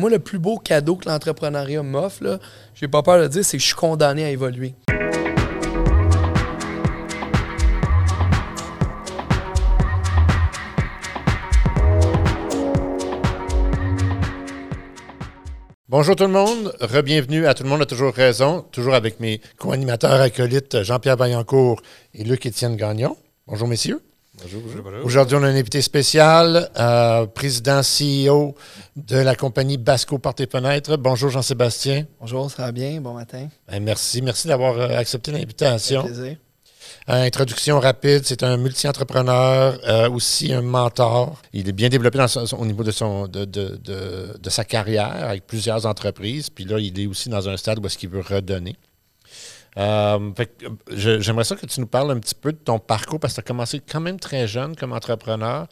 Moi, le plus beau cadeau que l'entrepreneuriat m'offre, j'ai pas peur de le dire, c'est que je suis condamné à évoluer. Bonjour tout le monde, re-bienvenue à Tout le monde a toujours raison, toujours avec mes co-animateurs acolytes Jean-Pierre Vaillancourt et Luc-Étienne Gagnon. Bonjour messieurs. Bonjour, bonjour. Aujourd'hui, on a un invité spécial, euh, président CEO de la compagnie Basco Porte et Fenêtres. Bonjour Jean-Sébastien. Bonjour, ça va bien? Bon matin. Ben, merci, merci d'avoir euh, accepté l'invitation. plaisir. Euh, introduction rapide, c'est un multi-entrepreneur, euh, aussi un mentor. Il est bien développé dans son- au niveau de, son, de, de- de- de sa carrière avec plusieurs entreprises. Puis là, il est aussi dans un stade où est-ce qu'il veut redonner. Euh, euh, J'aimerais ça que tu nous parles un petit peu de ton parcours parce que tu as commencé quand même très jeune comme entrepreneur.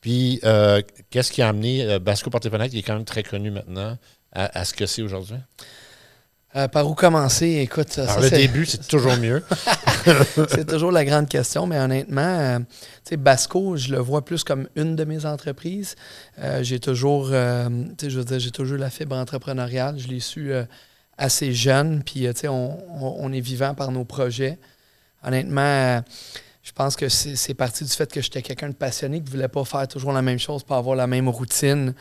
Puis, euh, qu'est-ce qui a amené Basco Porte-Fenêtre, qui est quand même très connu maintenant, à, à ce que c'est aujourd'hui? Euh, par où commencer? Écoute, ça, le début, c'est toujours mieux. c'est toujours la grande question, mais honnêtement, euh, tu sais, Basco, je le vois plus comme une de mes entreprises. Euh, j'ai toujours, je veux dire, j'ai toujours la fibre entrepreneuriale. Je l'ai su assez jeune, puis euh, on, on- est vivant par nos projets. Honnêtement, je pense que c'est parti du fait que j'étais quelqu'un de passionné qui ne voulait pas faire toujours la même chose pour avoir la même routine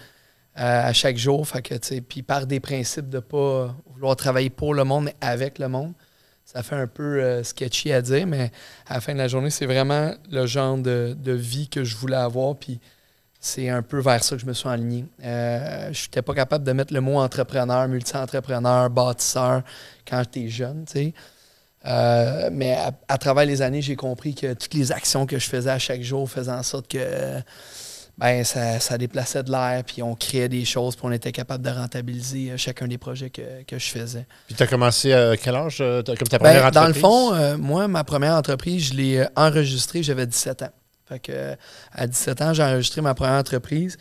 euh, à chaque jour. Fait que, puis par des principes de ne pas vouloir travailler pour le monde, mais avec le monde. Ça fait un peu euh, sketchy à dire, mais à la fin de la journée, c'est vraiment le genre de, de vie que je voulais avoir. Puis c'est un peu vers ça que je me suis aligné. Euh, je n'étais pas capable de mettre le mot entrepreneur, multi-entrepreneur, bâtisseur quand j'étais jeune, tu sais. Euh, mais à, à travers les années, j'ai compris que toutes les actions que je faisais à chaque jour faisaient en sorte que ben, ça, ça déplaçait de l'air, puis on créait des choses, puis on était capable de rentabiliser euh, chacun des projets que, que je faisais. Puis, tu as commencé à quel âge, comme ta Ben, première dans le entreprise? fond, euh, moi, ma première entreprise, je l'ai enregistrée, j'avais 17 ans. Fait à 17 ans, j'ai enregistré ma première entreprise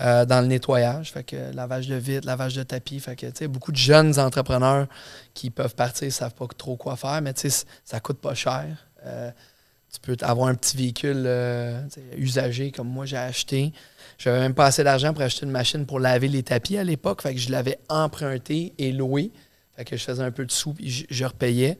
euh, dans le nettoyage. Fait que lavage de vitres, lavage de tapis. Fait que, beaucoup de jeunes entrepreneurs qui peuvent partir ne savent pas trop quoi faire, mais ça coûte pas cher. Euh, tu peux avoir un petit véhicule euh, usagé comme moi j'ai acheté. J'avais même pas assez d'argent pour acheter une machine pour laver les tapis à l'époque. Fait que je l'avais emprunté et loué. Fait que je faisais un peu de sous je, je repayais.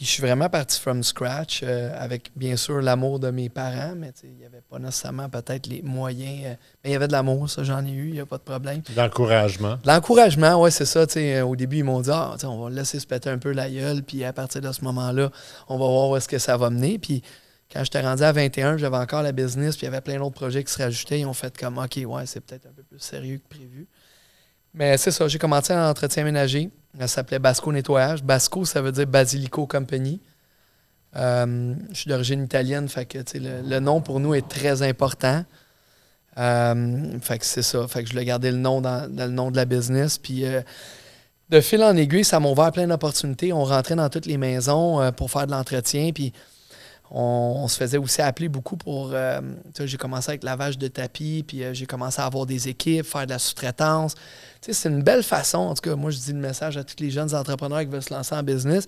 Puis je suis vraiment parti from scratch euh, avec bien sûr l'amour de mes parents, mais il n'y avait pas nécessairement peut-être les moyens. euh, mais il y avait de l'amour, ça j'en ai eu, il n'y a pas de problème. D'encouragement. De L'encouragement, oui, c'est ça. euh, Au début, ils m'ont dit ah, on va laisser se péter un peu la gueule, puis à partir de ce moment-là, on va voir où est-ce que ça va mener. Puis quand j'étais rendu à 21, j'avais encore la business, puis il y avait plein d'autres projets qui se rajoutaient. Ils ont fait comme OK, ouais, c'est peut-être un peu plus sérieux que prévu. Mais c'est ça, j'ai commencé en entretien ménager. Ça s'appelait Basco Nettoyage. Basco, ça veut dire Basilico Company. Euh, je suis d'origine italienne, fait que le, le nom pour nous est très important. Euh, fait que c'est ça. Fait que je voulais garder le nom dans, le nom de la business. Puis euh, de fil en aiguille, ça m'a ouvert plein d'opportunités. On rentrait dans toutes les maisons pour faire de l'entretien. Puis on, on se faisait aussi appeler beaucoup pour. j'ai commencé avec lavage de tapis, puis j'ai commencé à avoir des équipes, faire de la sous-traitance. C'est une belle façon. En tout cas, moi, je dis le message à tous les jeunes entrepreneurs qui veulent se lancer en business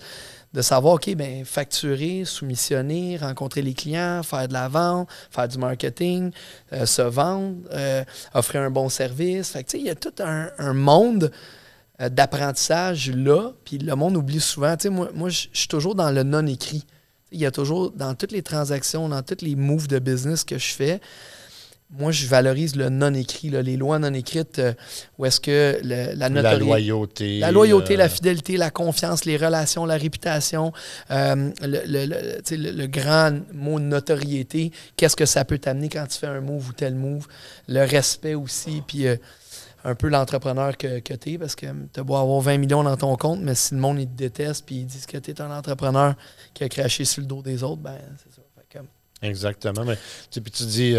de savoir, OK, ben facturer, soumissionner, rencontrer les clients, faire de la vente, faire du marketing, euh, se vendre, euh, offrir un bon service. Il y a tout un, monde euh, d'apprentissage là, puis le monde oublie souvent. Moi, moi je suis toujours dans le non-écrit. Il y a toujours, dans toutes les transactions, dans tous les moves de business que je fais, moi, je valorise le non-écrit, là, les lois non écrites, euh, où est-ce que le- la La notoriété... loyauté. La loyauté, euh, la fidélité, la confiance, les relations, la réputation, euh, le, le- le- tu sais, le- le grand mot notoriété, qu'est-ce que ça peut t'amener quand tu fais un move ou tel move, le respect aussi, puis euh, un peu l'entrepreneur que, que tu es, parce que tu as beau avoir 20 millions dans ton compte, mais si le monde il te déteste puis ils disent que tu es un entrepreneur qui a craché sur le dos des autres, ben c'est ça. Fait que, Exactement. Mais, tu puis tu dis.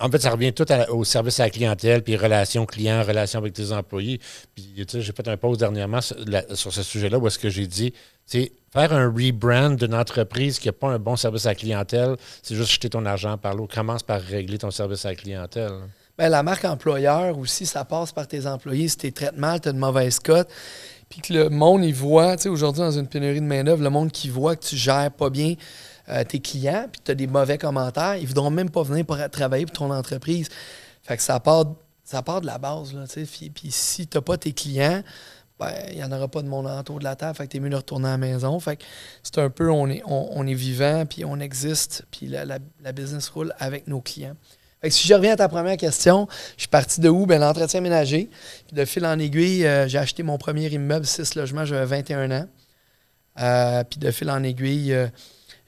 En fait, ça revient tout au service à la clientèle, puis relation client, relation avec tes employés. Puis, tu sais, j'ai fait un post dernièrement sur, ce sujet-là où est-ce que j'ai dit, sais, faire un rebrand d'une entreprise qui n'a pas un bon service à la clientèle, c'est juste jeter ton argent par l'eau. Commence par régler ton service à la clientèle. Ben, la marque employeur aussi, ça passe par tes employés. Si tu traites mal, tu as une mauvaise cote. Puis que le monde, il voit, tu sais, aujourd'hui, dans une pénurie de main-d'œuvre, le monde qui voit que tu gères pas bien tes clients, puis tu as des mauvais commentaires, ils voudront même pas venir pour travailler pour ton entreprise. Fait que ça part, ça part de la base. Là, puis, si tu n'as pas tes clients, ben, il n'y en aura pas de monde autour de la table. Fait que es mieux de retourner à la maison. Fait que c'est un peu, on est, on, est vivant, puis on existe, puis la, la, business roule avec nos clients. Fait que si je reviens à ta première question, je suis parti de où? Ben, l'entretien ménager. Puis de fil en aiguille, euh, j'ai acheté mon premier immeuble, 6 logements, j'avais 21 ans. Euh, puis de fil en aiguille, euh,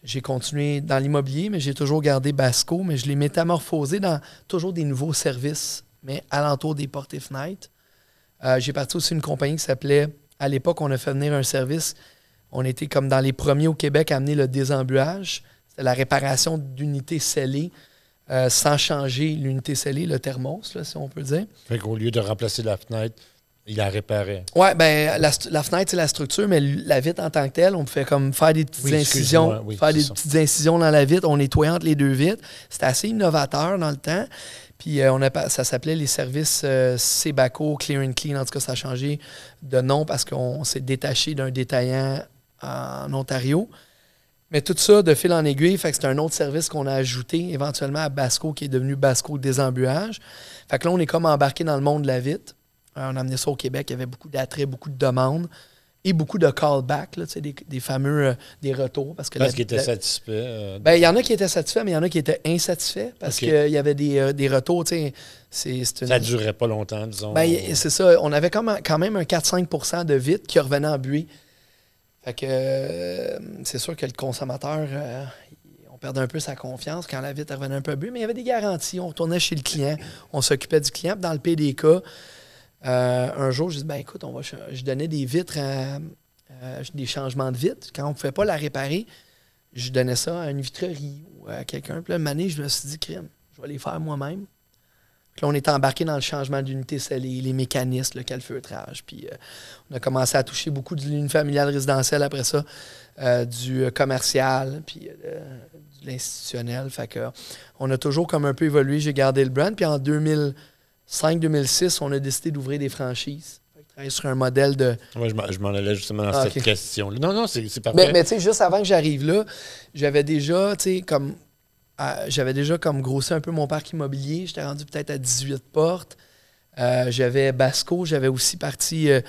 j'ai continué dans l'immobilier, mais j'ai toujours gardé Basco, mais je l'ai métamorphosé dans toujours des nouveaux services, mais alentour des portes et fenêtres. Euh, j'ai parti aussi une compagnie qui s'appelait, à l'époque, on a fait venir un service. On était comme dans les premiers au Québec à amener le désembuage. C'était la réparation d'unités scellées euh, sans changer l'unité scellée, le thermos, si on peut dire. Fait qu'au lieu de remplacer la fenêtre, il la réparait. Oui, ben la, fenêtre, c'est la structure, mais la vitre en tant que telle, on pouvait comme faire des petites incisions, faire des petites incisions dans la vitre, on nettoyait entre les deux vitres. C'était assez innovateur dans le temps. Puis euh, on a, ça s'appelait les services euh, Sebaco Clear and Clean. En tout cas, ça a changé de nom parce qu'on s'est détaché d'un détaillant en Ontario. Mais tout ça, de fil en aiguille, fait que c'est un autre service qu'on a ajouté éventuellement à Basco, qui est devenu Basco Désembuage. Fait que là, on est comme embarqué dans le monde de la vitre. On a amené ça au Québec. Il y avait beaucoup d'attrait, beaucoup de demandes et beaucoup de callbacks, des, des fameux euh, des retours. Parce, que parce qu'ils étaient satisfaits. Euh, ben, il y en a qui étaient satisfaits, mais il y en a qui étaient insatisfaits parce qu'il y avait des, euh, des retours. C'est, Ça ne durait pas longtemps, disons. Ben, c'est ça. On avait quand même, quand même un 4-5 de vitres qui revenaient en buée. Fait que c'est sûr que le consommateur, on perdait un peu sa confiance quand la vitre revenait un peu buée, mais il y avait des garanties. On retournait chez le client, on s'occupait du client. Dans le PDK, un jour, je dis ben écoute, on va je donnais des vitres, des changements de vitres. Quand on ne pouvait pas la réparer, je donnais ça à une vitrerie ou à quelqu'un. Puis là, une année, je me suis dit, crème, je vais les faire moi-même. Puis là, on était embarqué dans le changement d'unité scellée, les mécanismes, le calfeutrage. Puis euh, on a commencé à toucher beaucoup de l'unité familiale résidentielle après ça, euh, du commercial, puis de l'institutionnel. Fait que on a toujours comme un peu évolué. J'ai gardé le brand. Puis en 2000 2005-2006, on a décidé d'ouvrir des franchises. Travailler sur un modèle de. Oui, je m'en allais justement dans ah, cette question. -là. Non, non, c'est parfait. Mais, mais tu sais, juste avant que j'arrive là, j'avais déjà, tu sais, comme. j'avais déjà comme grossi un peu mon parc immobilier. J'étais rendu peut-être à 18 portes. Euh, j'avais Basco, j'avais aussi parti euh,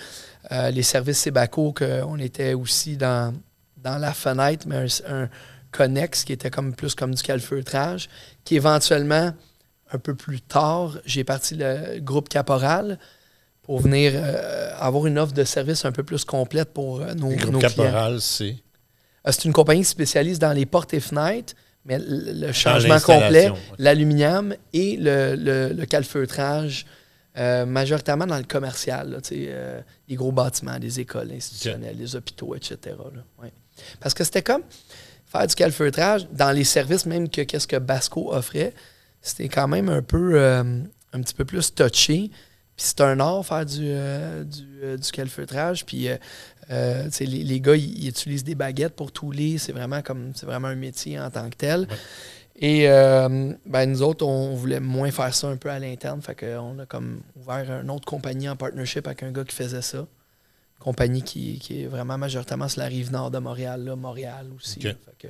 euh, les services Sebaco, qu'on était aussi dans, dans la fenêtre, mais un, un, connexe qui était comme plus comme du calfeutrage, qui éventuellement un peu plus tard, j'ai parti le groupe Caporal pour venir euh, avoir une offre de service un peu plus complète pour euh, nos, le groupe Caporal, c'est? Euh, C'est une compagnie spécialiste dans les portes et fenêtres, mais le, changement complet, l'aluminium et le, le, calfeutrage, majoritairement dans le commercial, les gros bâtiments, les écoles institutionnelles, les hôpitaux, etc. Parce que c'était comme faire du calfeutrage dans les services même que qu'est-ce que Basco offrait c'était quand même un peu euh, un petit peu plus touché. Puis c'est un art faire du, euh, du, euh, du, calfeutrage. Puis les, les, gars, ils, utilisent des baguettes pour touler. C'est vraiment comme c'est vraiment un métier en tant que tel. Et ben, nous autres, on voulait moins faire ça un peu à l'interne. Fait qu'on a comme ouvert une autre compagnie en partnership avec un gars qui faisait ça. Compagnie qui, qui est vraiment majoritairement sur la rive nord de Montréal, là, Montréal aussi. Fait que,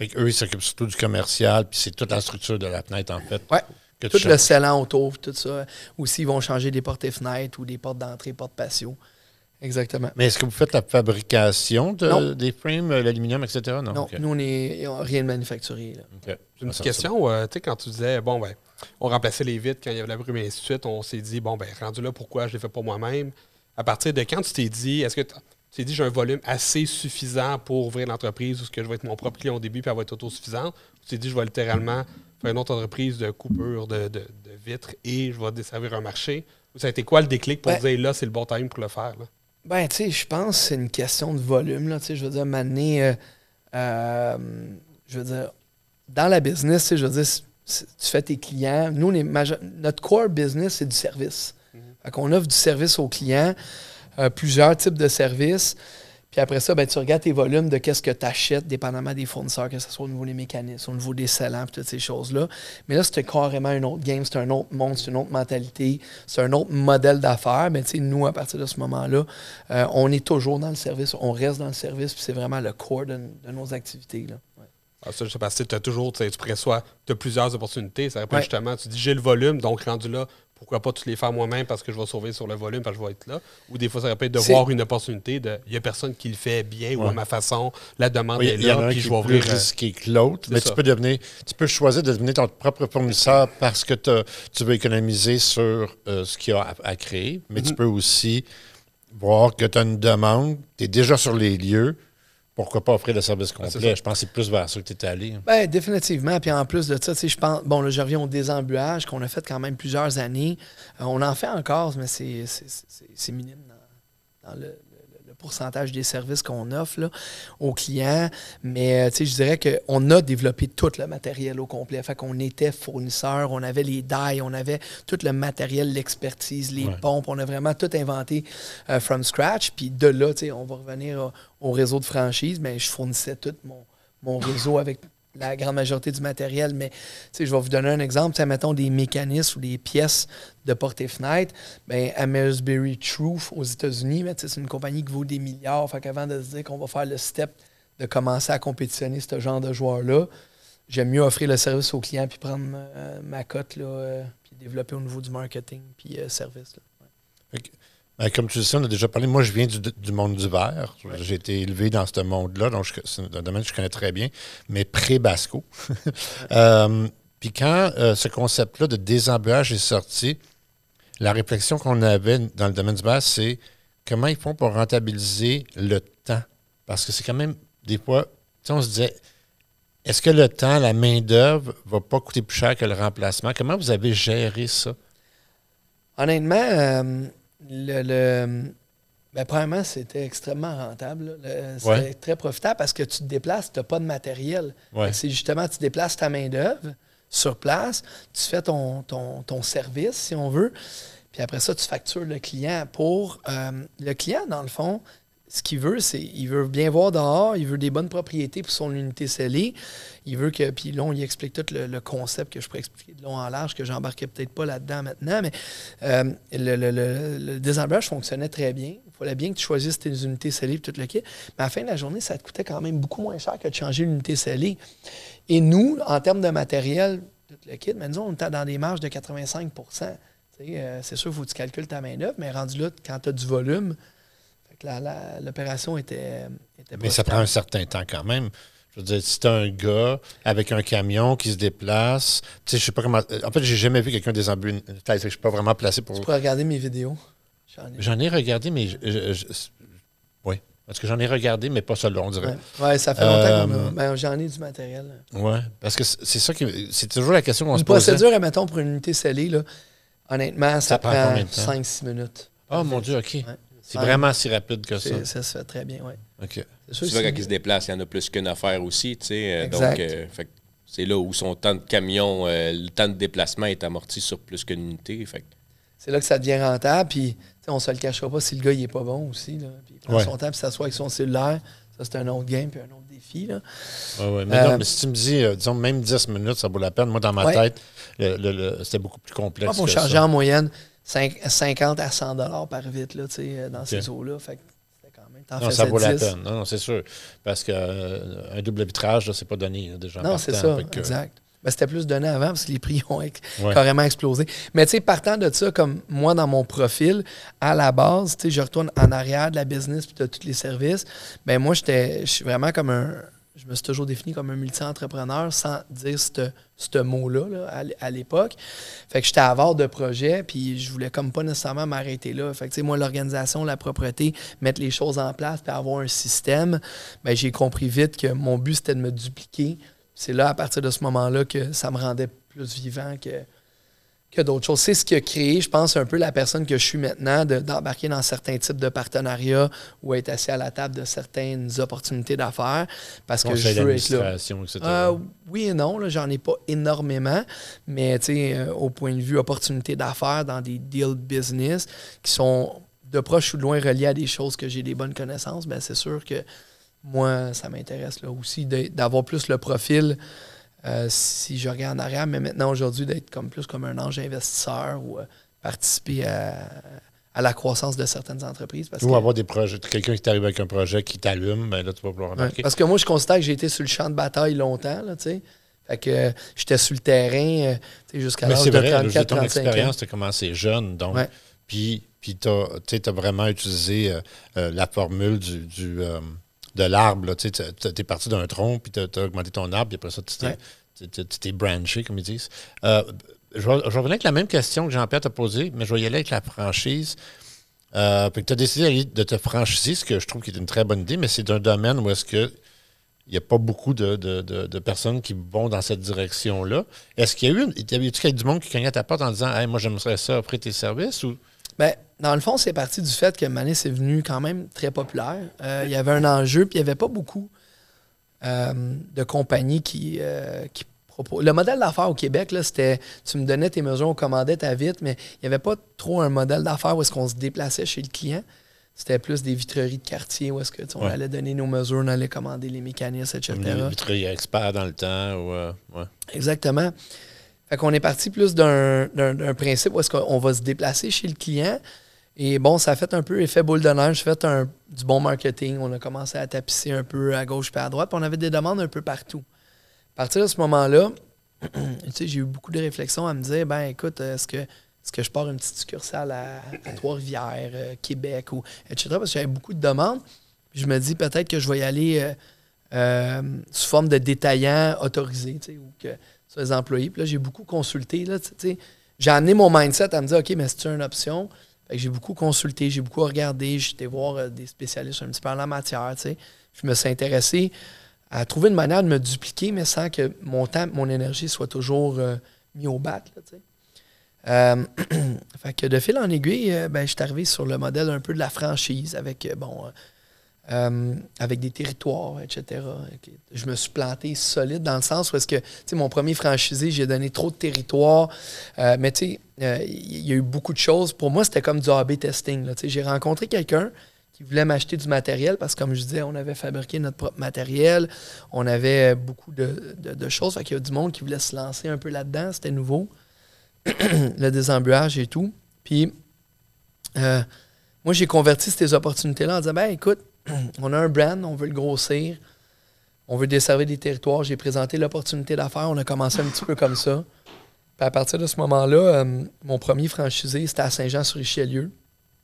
eux, ils s'occupent surtout du commercial, puis c'est toute la structure de la fenêtre, en fait. Oui. Tout le scellant autour, tout ça. Aussi, ils vont changer des portes et fenêtres ou des portes d'entrée, portes patio. Exactement. Mais est-ce que vous faites la fabrication de, des frames, euh, l'aluminium, etc.? Non, non nous, on n'est rien de manufacturé. Une petite question, euh, tu sais, quand tu disais, bon, ben, on remplaçait les vitres quand il y avait la brume et ainsi de suite, on s'est dit, bon, ben, rendu là, pourquoi je ne les fais pas moi-même? À partir de quand tu t'es dit, est-ce que tu dit, j'ai un volume assez suffisant pour ouvrir l'entreprise ou ce que je vais être mon propre client au début puis elle va être autosuffisante. Tu t'es dit, je vais littéralement faire une autre entreprise de coupure de, vitres et je vais desservir un marché. Ça a été quoi le déclic pour ben dire, là, c'est le bon time pour le faire? Là? Ben, tu sais, je pense que c'est une question de volume. Là, je veux dire, m'amener, euh, euh, je veux dire, dans la business, je veux dire, tu fais tes clients. Nous, notre core business, c'est du service. Mm On offre du service aux clients. Euh, plusieurs types de services. Puis après ça, ben, tu regardes tes volumes de qu'est-ce que tu achètes, dépendamment des fournisseurs, que ce soit au niveau des mécanismes, au niveau des scellants, toutes ces choses-là. Mais là, c'était carrément un autre game, c'est un autre monde, c'est une autre mentalité, c'est un autre modèle d'affaires. Mais tu sais, nous, à partir de ce moment-là, euh, on est toujours dans le service, on reste dans le service, puis c'est vraiment le core de, nos activités. Là. Ah, ça, je sais pas, tu as toujours, tu soit, tu as plusieurs opportunités. Ça répond justement, tu dis j'ai le volume, donc rendu là, pourquoi pas tous les faire moi-même parce que je vais sauver sur le volume parce que je vais être là. Ou des fois, ça peut être de voir une opportunité de il n'y a personne qui le fait bien ou à ma façon, la demande Oui, est il y en a là, puis je vais est plus ouvrir. euh, risqué que l'autre, mais ça. tu peux devenir, tu peux choisir de devenir ton propre fournisseur parce que tu veux économiser sur euh, ce qu'il y a à, à créer, mais tu Mhm. peux aussi voir que tu as une demande, tu es déjà sur les lieux, pourquoi pas offrir le service complet? Je pense que c'est plus vers ça que tu étais allé. hein. Ben, définitivement. Puis en plus de ça, je pense. Bon, là, je reviens au désembuage qu'on a fait quand même plusieurs années. Euh, on en fait encore, mais c'est minime dans, le pourcentage des services qu'on offre là, aux clients. Mais euh, je dirais qu'on a développé tout le matériel au complet. Fait qu'on était fournisseur, on avait les die, on avait tout le matériel, l'expertise, les Ouais. pompes. On a vraiment tout inventé euh, from scratch. Puis de là, on va revenir au, au réseau de franchise. Mais je fournissais tout mon, mon réseau avec la grande majorité du matériel. Mais je vais vous donner un exemple. Mettons des mécanismes ou des pièces de porte et fenêtre. Ben, Amersbury Truth aux États-Unis, sais, c'est une compagnie qui vaut des milliards. Fait qu'avant de se dire qu'on va faire le step de commencer à compétitionner ce genre de joueurs-là, j'aime mieux offrir le service au client puis prendre ma, ma cote là, euh, puis développer au niveau du marketing puis euh, service. là. Ben, comme tu le sais, on a déjà parlé. Moi, je viens du, du monde du verre. J'ai été élevé dans ce monde-là, donc je- c'est un domaine que je connais très bien, mais pré-Basco. Euh, Puis quand euh, ce concept-là de désemballage est sorti, la réflexion qu'on avait dans le domaine du verre, c'est comment ils font pour rentabiliser le temps? Parce que c'est quand même, des fois, tu sais, on se disait, est-ce que le temps, la main-d'œuvre, va pas coûter plus cher que le remplacement? Comment vous avez géré ça? Honnêtement, euh, le, le- ben, premièrement, c'était extrêmement rentable. C'était Ouais. très profitable parce que tu te déplaces, tu n'as pas de matériel. Ouais. C'est justement, tu déplaces ta main-d'œuvre sur place, tu fais ton, ton, ton service, si on veut, puis après ça, tu factures le client pour. euh, le client, dans le fond, ce qu'il veut, c'est il veut bien voir dehors, il veut des bonnes propriétés pour son unité scellée. Il veut que. Puis là, on lui explique tout le, concept que je pourrais expliquer de long en large, que j'embarquais peut-être pas là-dedans maintenant, mais euh, le, le, fonctionnait très bien. Il fallait bien que tu choisisses tes unités scellées et tout le kit. Mais à la fin de la journée, ça te coûtait quand même beaucoup moins cher que de changer l'unité scellée. Et nous, en termes de matériel, tout le kit, mais on était dans des marges de 85 Tu sais, euh, C'est sûr, il faut que tu calcules ta main-d'œuvre, mais rendu là, quand tu as du volume, l'opération était, était Mais ça prend un certain temps quand même. Je veux dire, si t'as un gars avec un camion qui se déplace, tu sais, je sais pas comment. En fait, j'ai jamais vu quelqu'un désambuler une tête. Je suis pas vraiment placé pour. Tu pourrais regarder mes vidéos. J'en ai. Ai regardé, mais. je- je- je- oui. Parce que j'en ai regardé, mais pas seulement, on dirait. Ouais, ça fait longtemps qu'on Euh, a- ben, J'en ai du matériel. Ouais. Parce que c'est ça qui. C'est toujours la question qu'on se Une pose. procédure, admettons, pour une unité scellée, là, honnêtement, ça, Ça prend prend, combien de temps? 5-6 minutes. Oh mon Dieu, OK. Ouais. C'est vraiment si rapide que ça. Ça se fait très bien, oui. OK. C'est c'est- quand il se déplace, il y en a plus qu'une affaire aussi, tu sais. euh, Exact. Donc, euh, fait c'est là où son temps de camion, euh, le temps de déplacement est amorti sur plus qu'une unité. Fait c'est là que ça devient rentable. Puis, on se le cachera pas si le gars, il est pas bon aussi. Là. Puis, il prend Ouais. son temps, puis s'assoit avec son cellulaire. Ça, c'est un autre game, puis un autre défi. Là. Ouais, ouais. Mais Euh, non, mais si tu me dis, euh, disons, même 10 minutes, ça vaut la peine. Moi, dans ma Ouais. tête, le- le- le- c'était beaucoup plus complexe. Que charger ça. en moyenne 50 à 100 dollars par vitre là, euh, dans ces eaux-là. Fait que quand même. Non, ça vaut la 10. peine. Non, non, c'est sûr. Parce qu'un double vitrage, c'est pas donné là, déjà. Non, c'est ça, que, exact. Ben, c'était plus donné avant parce que les prix ont ex- Ouais. carrément explosé. Mais tu sais, partant de ça, comme moi dans mon profil, à la base, tu sais, je retourne en arrière de la business puis de tous les services. Ben moi, j'étais, je suis vraiment comme un, je me suis toujours défini comme un multi-entrepreneur sans dire ce mot-là là, à l'époque. Fait que j'étais avare de projets, puis je voulais comme pas nécessairement m'arrêter là. Fait que, moi, l'organisation, la propreté, mettre les choses en place, puis avoir un système, ben, j'ai compris vite que mon but, c'était de me dupliquer. C'est là, à partir de ce moment-là, que ça me rendait plus vivant que, que d'autres choses. C'est ce qui a créé, je pense, un peu la personne que je suis maintenant, de- d'embarquer dans certains types de partenariats ou être assis à la table de certaines opportunités d'affaires, parce que je veux être là. Euh, oui et non, j'en ai pas énormément, mais euh, au point de vue opportunité d'affaires dans des deals business qui sont de proche ou de loin reliés à des choses que j'ai des bonnes connaissances, ben c'est sûr que moi, ça m'intéresse là aussi d'avoir plus le profil. Euh, si je regarde en arrière, mais maintenant aujourd'hui d'être comme plus comme un ange investisseur ou euh, participer à, à la croissance de certaines entreprises. Parce Ou que- avoir des projets. Quelqu'un qui t'arrive avec un projet qui t'allume, ben là, tu vas pouvoir Ouais. Parce que moi, je constate que j'ai été sur le champ de bataille longtemps, là, tu sais. Fait que euh, j'étais sur le terrain tu sais, jusqu'à Mais l'âge c'est de vrai, de 34, ton 35 ans. expérience, tu as commencé jeune, donc. Ouais. Puis, puis tu as, vraiment utilisé la formule du, du, de l'arbre. Tu es parti d'un tronc, puis tu as, augmenté ton arbre, puis après ça, tu t'es, Ouais. branché, comme ils disent. Euh, je, vais, revenir avec la même question que Jean-Pierre t'a posée, mais je vais y aller avec la franchise. Euh, puis tu as décidé de te franchiser, ce que je trouve qui est une très bonne idée, mais c'est d'un domaine où est-ce que il n'y a pas beaucoup de, de- de- de personnes qui vont dans cette direction-là. Est-ce qu'il y a eu, y a du monde qui cognait à ta porte en disant hey, moi j'aimerais ça offrir tes services ou Ben, dans le fond, c'est parti du fait que Manis est venu quand même très populaire. Euh, il y avait un enjeu, puis il n'y avait pas beaucoup euh, de compagnies qui, euh, qui proposent. Le modèle d'affaires au Québec, c'était tu me donnais tes mesures, on commandait ta vite, mais il n'y avait pas trop un modèle d'affaires où est-ce qu'on se déplaçait chez le client. C'était plus des vitreries de quartier où est-ce que on Ouais. allait donner nos mesures, on allait commander les mécanismes, etc. comme des vitriers experts dans le temps ou euh, ouais. Exactement. Fait qu'on est parti plus d'un principe où est-ce qu'on va se déplacer chez le client. Et bon, ça a fait un peu effet boule de neige, fait un, du bon marketing. On a commencé à tapisser un peu à gauche et à droite, puis on avait des demandes un peu partout. À partir de ce moment-là, j'ai eu beaucoup de réflexions à me dire, ben écoute, est-ce que, est-ce que je pars une petite succursale à, Trois-Rivières, euh, Québec, ou etc. Parce que j'avais beaucoup de demandes. Puis je me dis peut-être que je vais y aller euh, euh, sous forme de détaillant autorisé, ou que sur les employés. Puis là, j'ai beaucoup consulté. Là, j'ai amené mon mindset à me dire, OK, mais c'est une option? Fait que j'ai beaucoup consulté, j'ai beaucoup regardé, été voir euh, des spécialistes un petit peu en la matière. Je me suis intéressé à trouver une manière de me dupliquer, mais sans que mon temps, mon énergie soit toujours euh, mis au bat. Euh, fait que de fil en aiguille, ben, je suis arrivé sur le modèle un peu de la franchise avec, bon, euh, avec des territoires, etc. Je me suis planté solide dans le sens où est-ce que, tu sais, mon premier franchisé, j'ai donné trop de territoire. Euh, mais tu sais, euh, il y a eu beaucoup de choses. Pour moi, c'était comme du A-B testing. J'ai rencontré quelqu'un qui voulait m'acheter du matériel parce que, comme je disais, on avait fabriqué notre propre matériel. On avait beaucoup de, choses. Fait qu'il y a du monde qui voulait se lancer un peu là-dedans. C'était nouveau. le désembuage et tout. Puis, moi, j'ai converti ces opportunités-là en disant, ben écoute, on a un brand, on veut le grossir, on veut desservir des territoires. J'ai présenté l'opportunité d'affaires, on a commencé un petit peu comme ça. Puis à partir de ce moment-là, euh, mon premier franchisé, c'était à Saint-Jean-sur-Richelieu.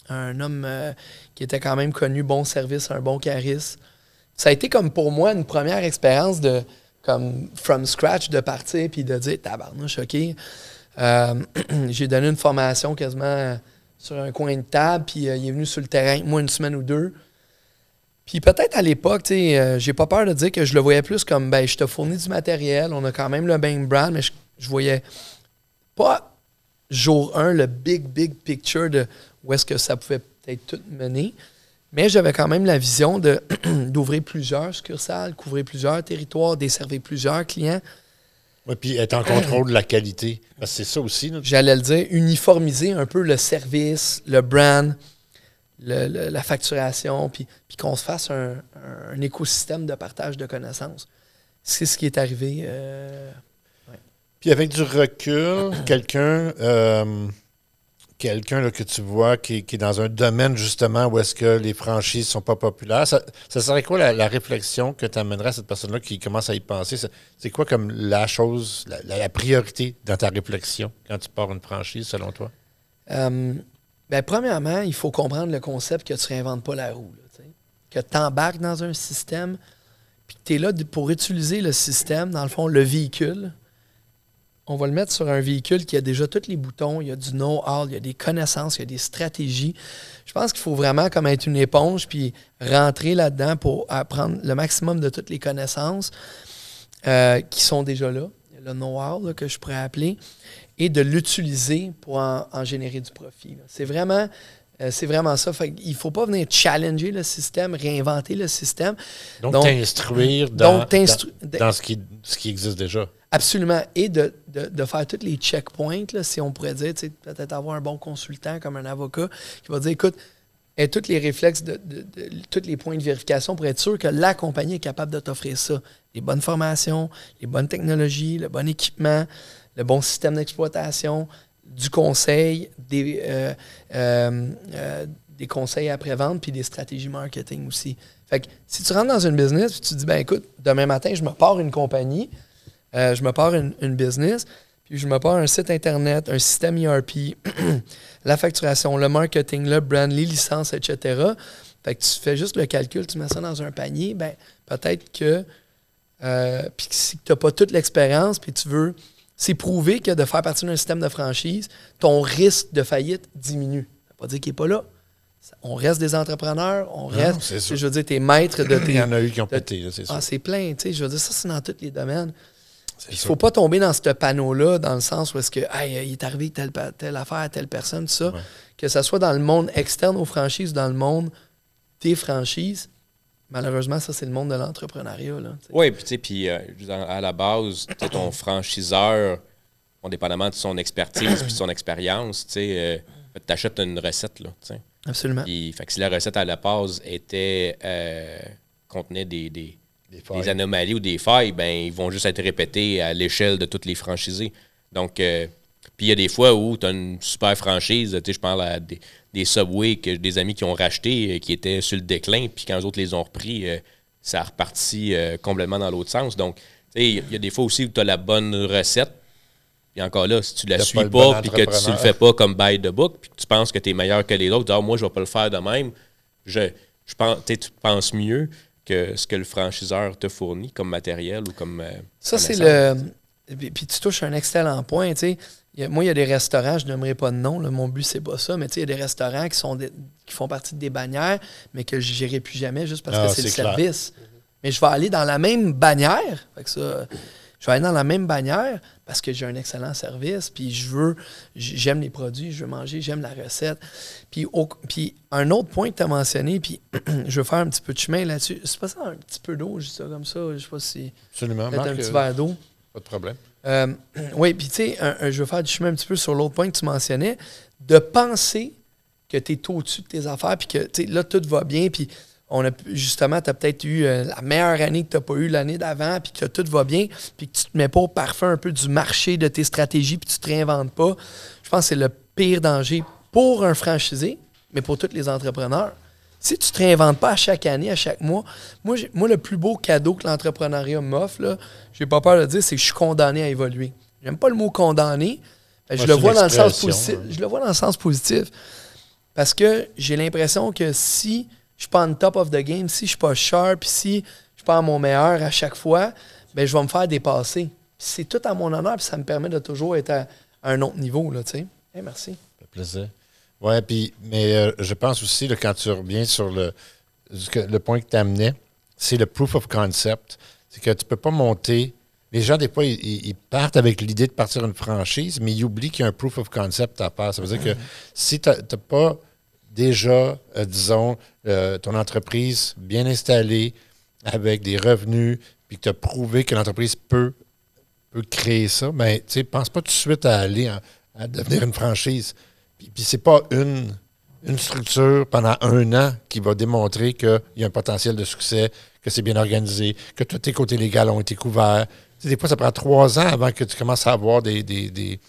Un homme euh, qui était quand même connu, bon service, un bon charisme. Ça a été comme pour moi une première expérience de, comme from scratch, de partir puis de dire, tabarnouche, OK. Euh, j'ai donné une formation quasiment sur un coin de table, puis il est venu sur le terrain, moi, une semaine ou deux. Puis peut-être à l'époque, tu sais, euh, j'ai pas peur de dire que je le voyais plus comme, ben, je te fournis du matériel, on a quand même le même brand, mais je, je voyais pas jour 1 le big, big picture de où est-ce que ça pouvait peut-être tout mener. Mais j'avais quand même la vision de d'ouvrir plusieurs succursales, couvrir plusieurs territoires, desservir plusieurs clients. Ouais, puis être en contrôle de la qualité. Parce que c'est ça aussi. J'allais le dire, uniformiser un peu le service, le brand, le- le- la facturation, puis, puis qu'on se fasse un, un écosystème de partage de connaissances. C'est ce qui est arrivé. euh, Puis avec du recul, quelqu'un euh, quelqu'un que tu vois qui, qui est dans un domaine justement où est-ce que les franchises sont pas populaires, ça, ça serait quoi la, la réflexion que tu amènerais à cette personne-là qui commence à y penser? C'est- C'est quoi comme la chose, la, la- la priorité dans ta réflexion quand tu pars une franchise selon toi? Euh, ben, premièrement, il faut comprendre le concept que tu ne réinventes pas la roue. que tu embarques dans un système, puis que tu es là pour utiliser le système, dans le fond, le véhicule. On va le mettre sur un véhicule qui a déjà tous les boutons, il y a du know-how, il y a des connaissances, il y a des stratégies. Je pense qu'il faut vraiment comme être une éponge, puis rentrer là-dedans pour apprendre le maximum de toutes les connaissances euh, qui sont déjà là, le know-how que je pourrais appeler et de l'utiliser pour en, en générer du profit. C'est vraiment, euh, c'est vraiment ça. Fait il ne faut pas venir challenger le système, réinventer le système. Donc, Donc- t'instruire dans, donc, t'instru- dans, dans ce, qui, ce qui existe déjà. Absolument. Et de, de- de faire tous les checkpoints, là, si on pourrait dire, peut-être avoir un bon consultant comme un avocat qui va dire, écoute, et tous les réflexes, de, de- de- tous les points de vérification pour être sûr que la compagnie est capable de t'offrir ça. Les bonnes formations, les bonnes technologies, le bon équipement, le bon système d'exploitation, du conseil, des, euh, euh, euh, des conseils après-vente, puis des stratégies marketing aussi. Fait que si tu rentres dans une business tu te dis, ben écoute, demain matin, je me pars une compagnie, je me pars une, une business, puis je me pars un site Internet, un système ERP, la facturation, le marketing, le brand, les licences, etc. Tu fais juste le calcul, tu mets ça dans un panier, ben peut-être que puis si tu n'as pas toute l'expérience, puis tu veux. C'est prouvé que de faire partie d'un système de franchise, ton risque de faillite diminue. Ça veut pas dire qu'il n'est pas là. Ça- On reste des entrepreneurs, on reste. Je veux dire, t'es maître de Il tes. y en a eu qui ont pété, c'est Ah, sûr. c'est plein, tu sais. Je veux dire, ça, c'est dans tous les domaines. Il sûr. faut pas tomber dans ce panneau-là, dans le sens où est-ce que Hey, il est arrivé telle, affaire à telle personne, tout ça. Ouais. Que ce soit dans le monde externe aux franchises, dans le monde des franchises. Malheureusement, ça, c'est le monde de l'entrepreneuriat. Oui, puis tu sais, puis euh, à la base, ton franchiseur, bon, dépendamment de son expertise puis de son expérience, tu sais, tu achètes une recette, là, tu sais. Absolument. Puis, fait que si la recette à la base était euh, contenait des, des, Des anomalies ou des failles, ben ils vont juste être répétés à l'échelle de tous les franchisés. Donc, euh, puis il y a des fois où tu as une super franchise, tu sais, je parle à des, des Subway que des amis qui ont racheté, euh, qui étaient sur le déclin, puis quand les autres les ont repris, euh, ça a reparti euh, complètement dans l'autre sens. Donc, tu sais, il y a des fois aussi où tu as la bonne recette, puis encore là, si tu la suis pas le bon pas, puis que tu ne le fais pas comme by the book, puis que tu penses que tu es meilleur que les autres, ah, moi, je vais pas le faire de même, je, je pense, tu sais, tu penses mieux que ce que le franchiseur te fournit comme matériel ou comme. euh, Ça, c'est le. Puis tu touches un excellent point. tu sais. A- moi, il y a des restaurants, je n'aimerais pas de nom, là, mon but, c'est pas ça, mais tu sais, il y a des restaurants qui, sont des- qui font partie des bannières, mais que je n'irai plus jamais juste parce Ah, que c'est le c'est clair. service. Mais je vais aller dans la même bannière. Fait que ça, je vais aller dans la même bannière parce que j'ai un excellent service, puis je veux, j'aime les produits, je veux manger, j'aime la recette. Puis, au- puis un autre point que tu as mentionné, puis je veux faire un petit peu de chemin là-dessus. C'est pas ça un petit peu d'eau, juste ça comme ça, je sais pas si. Absolument. Peut-être un Marc, petit euh, verre d'eau. Pas de problème. Euh, oui, puis tu sais, je veux faire du chemin un petit peu sur l'autre point que tu mentionnais, de penser que tu es au-dessus de tes affaires, puis que là, tout va bien, puis on a justement, tu as peut-être eu euh, la meilleure année que tu n'as pas eu l'année d'avant, puis que tout va bien, puis que tu te mets pas au parfum un peu du marché, de tes stratégies, puis tu te réinventes pas. Je pense que c'est le pire danger pour un franchisé, mais pour tous les entrepreneurs. Si tu ne te réinventes pas à chaque année, à chaque mois, moi, le plus beau cadeau que l'entrepreneuriat m'offre, là, j'ai pas peur de le dire, c'est que je suis condamné à évoluer. J'aime pas le mot condamné. Je le vois dans le sens positif. hein. Je le vois dans le sens positif. Parce que j'ai l'impression que si je suis pas on top of the game, si je suis pas sharp, si je suis pas à mon meilleur à chaque fois, ben je vais me faire dépasser. C'est tout à mon honneur, puis ça me permet de toujours être à, à un autre niveau, là. Eh, merci. Ça fait plaisir. Ouais, puis, mais euh, je pense aussi, là, quand tu reviens sur le, le point que tu amenais, c'est le proof of concept. C'est que tu peux pas monter. Les gens, des fois, ils, partent avec l'idée de partir une franchise, mais ils oublient qu'il y a un proof of concept à faire. Ça veut dire que si tu n'as pas déjà, euh, disons, euh, ton entreprise bien installée, avec des revenus, puis que tu as prouvé que l'entreprise peut, peut créer ça, ben, tu sais, pense pas tout de suite à aller en- à devenir une franchise. Puis, puis c'est pas une, une structure pendant un an qui va démontrer qu'il y a un potentiel de succès, que c'est bien organisé, que tous tes côtés légaux ont été couverts. Des fois, ça prend trois ans avant que tu commences à avoir des, des, des,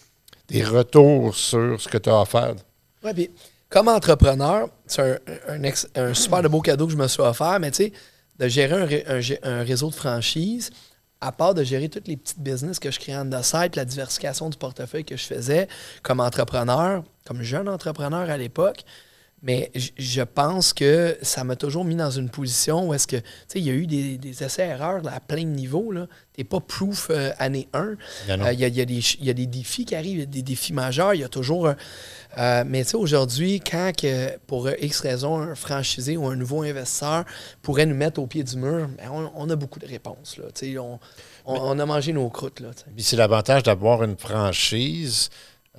des retours sur ce que tu as à faire. Ouais, puis comme entrepreneur, c'est un, un super de beau cadeau que je me suis offert, mais tu sais, de gérer un, un un réseau de franchise, à part de gérer toutes les petites business que je créais en side, puis la diversification du portefeuille que je faisais comme entrepreneur, comme jeune entrepreneur à l'époque, mais je pense que ça m'a toujours mis dans une position où est-ce que, tu sais, il y a eu des, des essais-erreurs à plein de niveaux. Tu n'es pas proof euh, année 1. Il y en a. Euh, Il y, a, y a des, ch- il y a des défis qui arrivent, des défis majeurs. Il y a toujours. euh, mais tu sais, aujourd'hui, quand que, pour X raison, un franchisé ou un nouveau investisseur pourrait nous mettre au pied du mur, ben, on, on a beaucoup de réponses. Là, on, on, on a mangé nos croûtes. Là, c'est l'avantage d'avoir une franchise.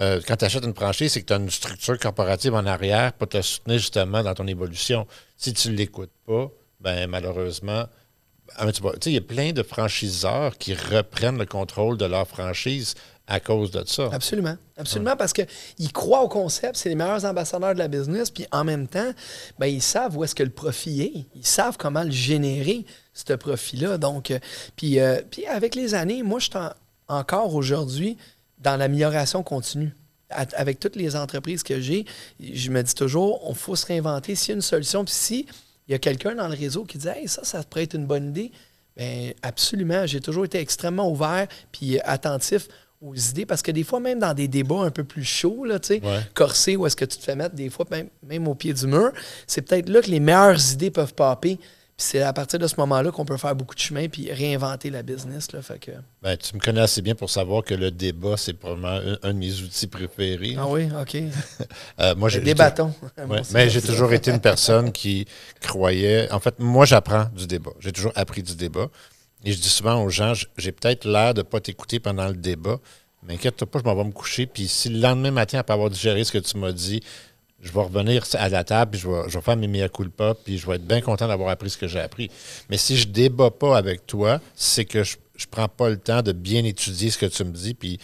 Euh, quand tu achètes une franchise, c'est que tu as une structure corporative en arrière pour te soutenir justement dans ton évolution. Si tu ne l'écoutes pas, ben malheureusement, il y a plein de franchiseurs qui reprennent le contrôle de leur franchise à cause de ça. Absolument. Absolument, parce qu'ils croient au concept, c'est les meilleurs ambassadeurs de la business, puis en même temps, ben, ils savent où est-ce que le profit est. Ils savent comment le générer, ce profit-là. Donc, euh, puis, euh, puis avec les années, moi, je suis en- encore aujourd'hui dans l'amélioration continue. À- avec toutes les entreprises que j'ai, je me dis toujours, on faut se réinventer. S'il y a une solution, puis si il y a quelqu'un dans le réseau qui dit Hey, ça, ça pourrait être une bonne idée, Ben, absolument. J'ai toujours été extrêmement ouvert puis attentif aux idées parce que des fois, même dans des débats un peu plus chauds, là, Ouais. corsés, où est-ce que tu te fais mettre des fois, même, même au pied du mur, c'est peut-être là que les meilleures idées peuvent popper. Puis c'est à partir de ce moment-là qu'on peut faire beaucoup de chemin puis réinventer la business. Là, fait que... Ben, tu me connais assez bien pour savoir que le débat, c'est probablement un, un de mes outils préférés. Ah oui, OK. Euh, moi, j'ai-. Ouais, aussi, mais j'ai toujours été une personne qui croyait. En fait, moi, j'apprends du débat. J'ai toujours appris du débat. Et je dis souvent aux gens, j'ai peut-être l'air de ne pas t'écouter pendant le débat, mais inquiète-toi pas, je m'en vais me coucher. Puis si le lendemain matin, après avoir digéré ce que tu m'as dit, je vais revenir à la table, puis je vais, je vais faire mes mea culpa, puis je vais être bien content d'avoir appris ce que j'ai appris. Mais si je débat pas avec toi, c'est que je ne prends pas le temps de bien étudier ce que tu me dis, puis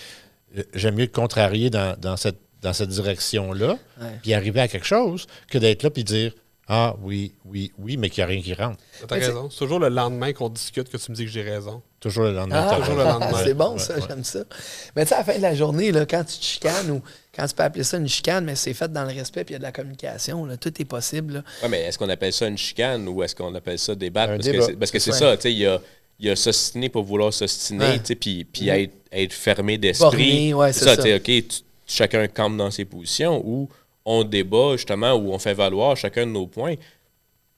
euh, j'aime mieux te contrarier dans, dans cette, dans cette direction-là, puis arriver à quelque chose, que d'être là puis dire Ah oui, oui, oui, mais qu'il n'y a rien qui rentre. T'as raison. C'est toujours le lendemain qu'on discute que tu me dis que j'ai raison. Toujours le lendemain. Ah, toujours le lendemain. c'est bon, Ouais, ça, ouais. j'aime ça. Mais tu sais, à la fin de la journée, là, quand tu te chicanes ou quand tu peux appeler ça une chicane, mais c'est fait dans le respect puis il y a de la communication. là, tout est possible. là. Ouais, mais est-ce qu'on appelle ça une chicane ou est-ce qu'on appelle ça débattre? Un Parce débat. que c'est, parce que c'est Ouais. ça, tu sais, il y a, il y a s'ostiner pour vouloir s'ostiner, Ouais. tu sais, puis, puis être, être fermé d'esprit. Borné, ouais, c'est ça. tu sais, OK, tu- chacun campe dans ses positions ou on débat, justement, ou on fait valoir chacun de nos points.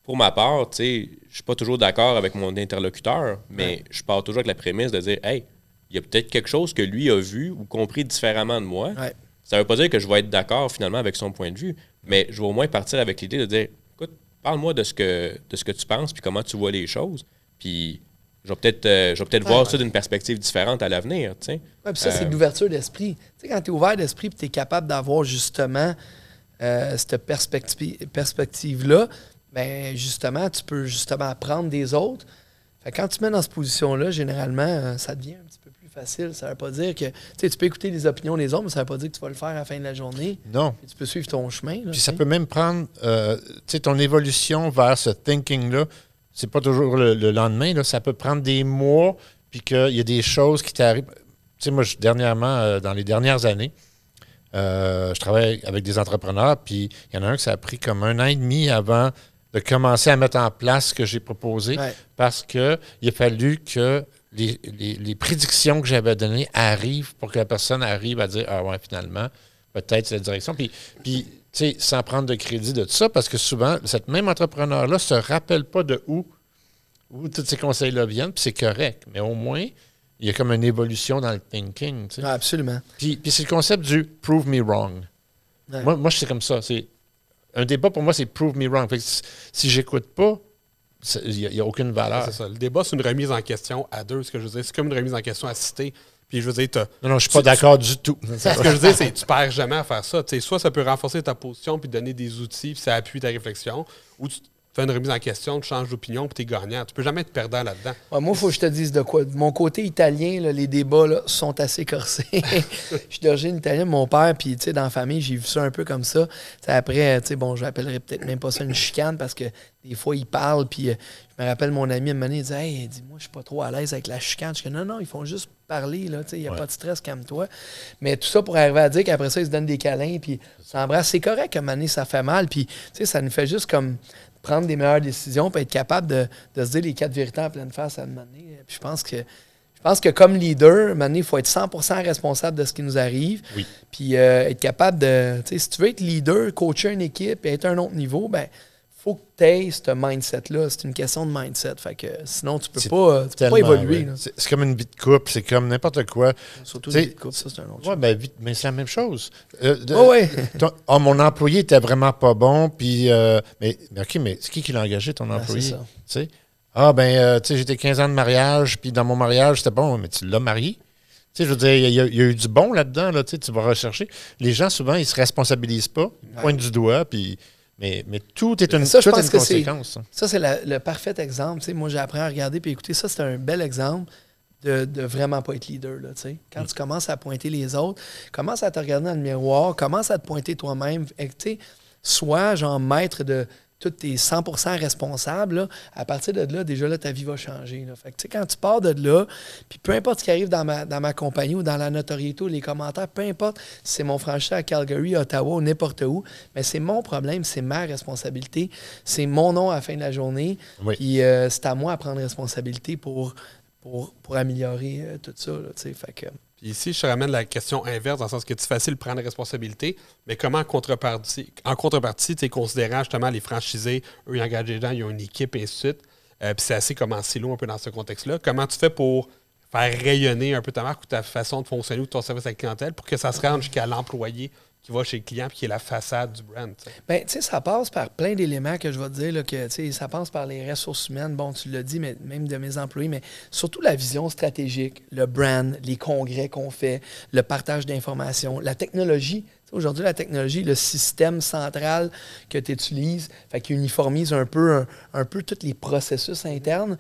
Pour ma part, tu sais, je suis pas toujours d'accord avec mon interlocuteur, mais je pars toujours avec la prémisse de dire, hey, il y a peut-être quelque chose que lui a vu ou compris différemment de moi. Ouais. Ça veut pas dire que je vais être d'accord finalement avec son point de vue, mais je vais au moins partir avec l'idée de dire écoute, parle-moi de ce que de ce que tu penses puis comment tu vois les choses. Puis je vais peut-être euh, Ouais, voir ouais. ça d'une perspective différente à l'avenir. Ouais, puis ça, c'est Euh, de l'ouverture d'esprit. Tu sais, quand tu es ouvert d'esprit et tu es capable d'avoir justement euh, cette perspective- perspective-là, ben justement, tu peux justement apprendre des autres. Fait quand tu mets dans cette position-là, généralement, euh, ça devient un petit peu plus facile. Ça veut pas dire que. Tu peux écouter les opinions des autres, mais ça veut pas dire que tu vas le faire à la fin de la journée. Non. Puis tu peux suivre ton chemin. là, Puis ça peut même prendre, euh, tu sais, ton évolution vers ce thinking-là, c'est pas toujours le, le lendemain, là, ça peut prendre des mois, puis qu'il y a des choses qui t'arrivent. Tu sais, moi, je- dernièrement, euh, dans les dernières années, je travaille avec des entrepreneurs, puis il y en a un que ça a pris comme un an et demi avant de commencer à mettre en place ce que j'ai proposé, Ouais. parce qu'il a fallu que les, les- les prédictions que j'avais données arrivent pour que la personne arrive à dire Ah ouais, finalement, peut-être c'est la direction. Puis, puis tu sais, sans prendre de crédit de tout ça, parce que souvent, cette même entrepreneur-là ne se rappelle pas de où, où tous ces conseils-là viennent, puis c'est correct. Mais au moins, il y a comme une évolution dans le thinking. tu sais. Ah, absolument. Puis, puis c'est le concept du prove me wrong. Ouais. Moi, moi c'est comme ça. C'est, un débat pour moi, c'est prove me wrong. Fait que si, j'écoute pas, il n'y a, aucune valeur. C'est ça. Le débat, c'est une remise en question à deux, ce que je veux dire. C'est comme une remise en question assistée. Puis je veux dire, t'as- Non, non, je suis Tu- pas d'accord du tout. ce que je veux dire, c'est que tu perds jamais à faire ça. Tu sais, soit ça peut renforcer ta position puis donner des outils, puis ça appuie ta réflexion, ou tu fais une remise en question, tu changes d'opinion, puis tu es gagnant. Tu peux jamais être perdant là-dedans. Ouais, moi, il faut que je te dise de quoi. De mon côté italien, là, les débats là, sont assez corsés. je suis d'origine italienne, mon père, puis tu sais, dans la famille, j'ai vu ça un peu comme ça. Tu sais, après, tu sais, bon, je l'appellerais peut-être même pas ça une chicane parce que des fois, il parle, puis euh, je me rappelle mon ami, à un moment donné, il dit Hey, dis-moi, je suis pas trop à l'aise avec la chicane. Je dis Non, non, ils font juste parler, là, tu sais, il n'y a Ouais. pas de stress, calme-toi. Mais tout ça pour arriver à dire qu'après ça, ils se donnent des câlins, puis s'embrassent. C'est correct qu'à un moment donné, ça fait mal, puis tu sais, ça nous fait juste comme prendre des meilleures décisions, puis être capable de, de se dire les quatre vérités en pleine face à un moment donné. Puis je pense que je pense que comme leader, il faut être 100% responsable de ce qui nous arrive. Oui. Puis euh, être capable de. Si tu veux être leader, coacher une équipe et être à un autre niveau, ben faut que tu aies ce mindset-là. C'est une question de mindset. Fait que sinon, tu peux pas, tu peux pas évoluer. C'est, comme une vie de couple, c'est comme n'importe quoi. Surtout les vies de couple, ça, c'est un autre Ouais, chose. ben, vite, mais c'est la même chose. Euh, de- Ouais, ouais. ton- ah, mon employé était vraiment pas bon, puis. euh, mais, mais OK, mais c'est qui qui l'a engagé, ton Ben, employé? ça. Ah, ben, euh, tu sais, j'étais 15 ans de mariage, puis dans mon mariage, c'était bon, mais tu l'as marié. Tu sais, je veux dire, il y, a- il y a eu du bon là-dedans, là, tu vas rechercher. Les gens, souvent, ils se responsabilisent pas, ils pointent du doigt, puis. Mais, mais tout est une, Ça, je est une conséquence. hein. Ça, c'est le parfait exemple. Moi, j'ai appris à regarder puis écouter. Ça, c'est un bel exemple de, de vraiment pas être leader. Là. Quand Mm. tu commences à pointer les autres, commence à te regarder dans le miroir, commence à te pointer toi-même. Et, tu sais, Sois genre maître de tout est 100% responsable, là, à partir de là, déjà là, ta vie va changer. Là. Fait que, tu sais, quand tu pars de là, puis peu importe ce qui arrive dans ma, dans ma compagnie ou dans la notoriété ou les commentaires, peu importe si c'est mon franchise à Calgary, Ottawa ou n'importe où, mais c'est mon problème, c'est ma responsabilité, c'est mon nom à la fin de la journée, Oui. puis euh, c'est à moi à prendre responsabilité pour, pour, pour améliorer euh, tout ça. Là, tu fait que, Puis ici, je te ramène la question inverse, dans le sens que c'est facile de prendre la responsabilité, mais comment en contrepartie, en contrepartie, considérant justement les franchisés, eux, ils engagent des gens, ils ont une équipe, et ainsi de suite, euh, puis c'est assez comme en silo un peu dans ce contexte-là. Comment tu fais pour faire rayonner un peu ta marque ou ta façon de fonctionner ou ton service à la clientèle pour que ça se rende jusqu'à l'employé qui va chez le client puis qui est la façade du brand? Ben, tu sais, ça passe par plein d'éléments que je vais te dire, là, que, ça passe par les ressources humaines, bon, tu l'as dit, mais même de mes employés, mais surtout la vision stratégique, le brand, les congrès qu'on fait, le partage d'informations, la technologie. Aujourd'hui, la technologie, le système central que tu utilises, fait qu'il uniformise un peu, un, peu tous les processus internes.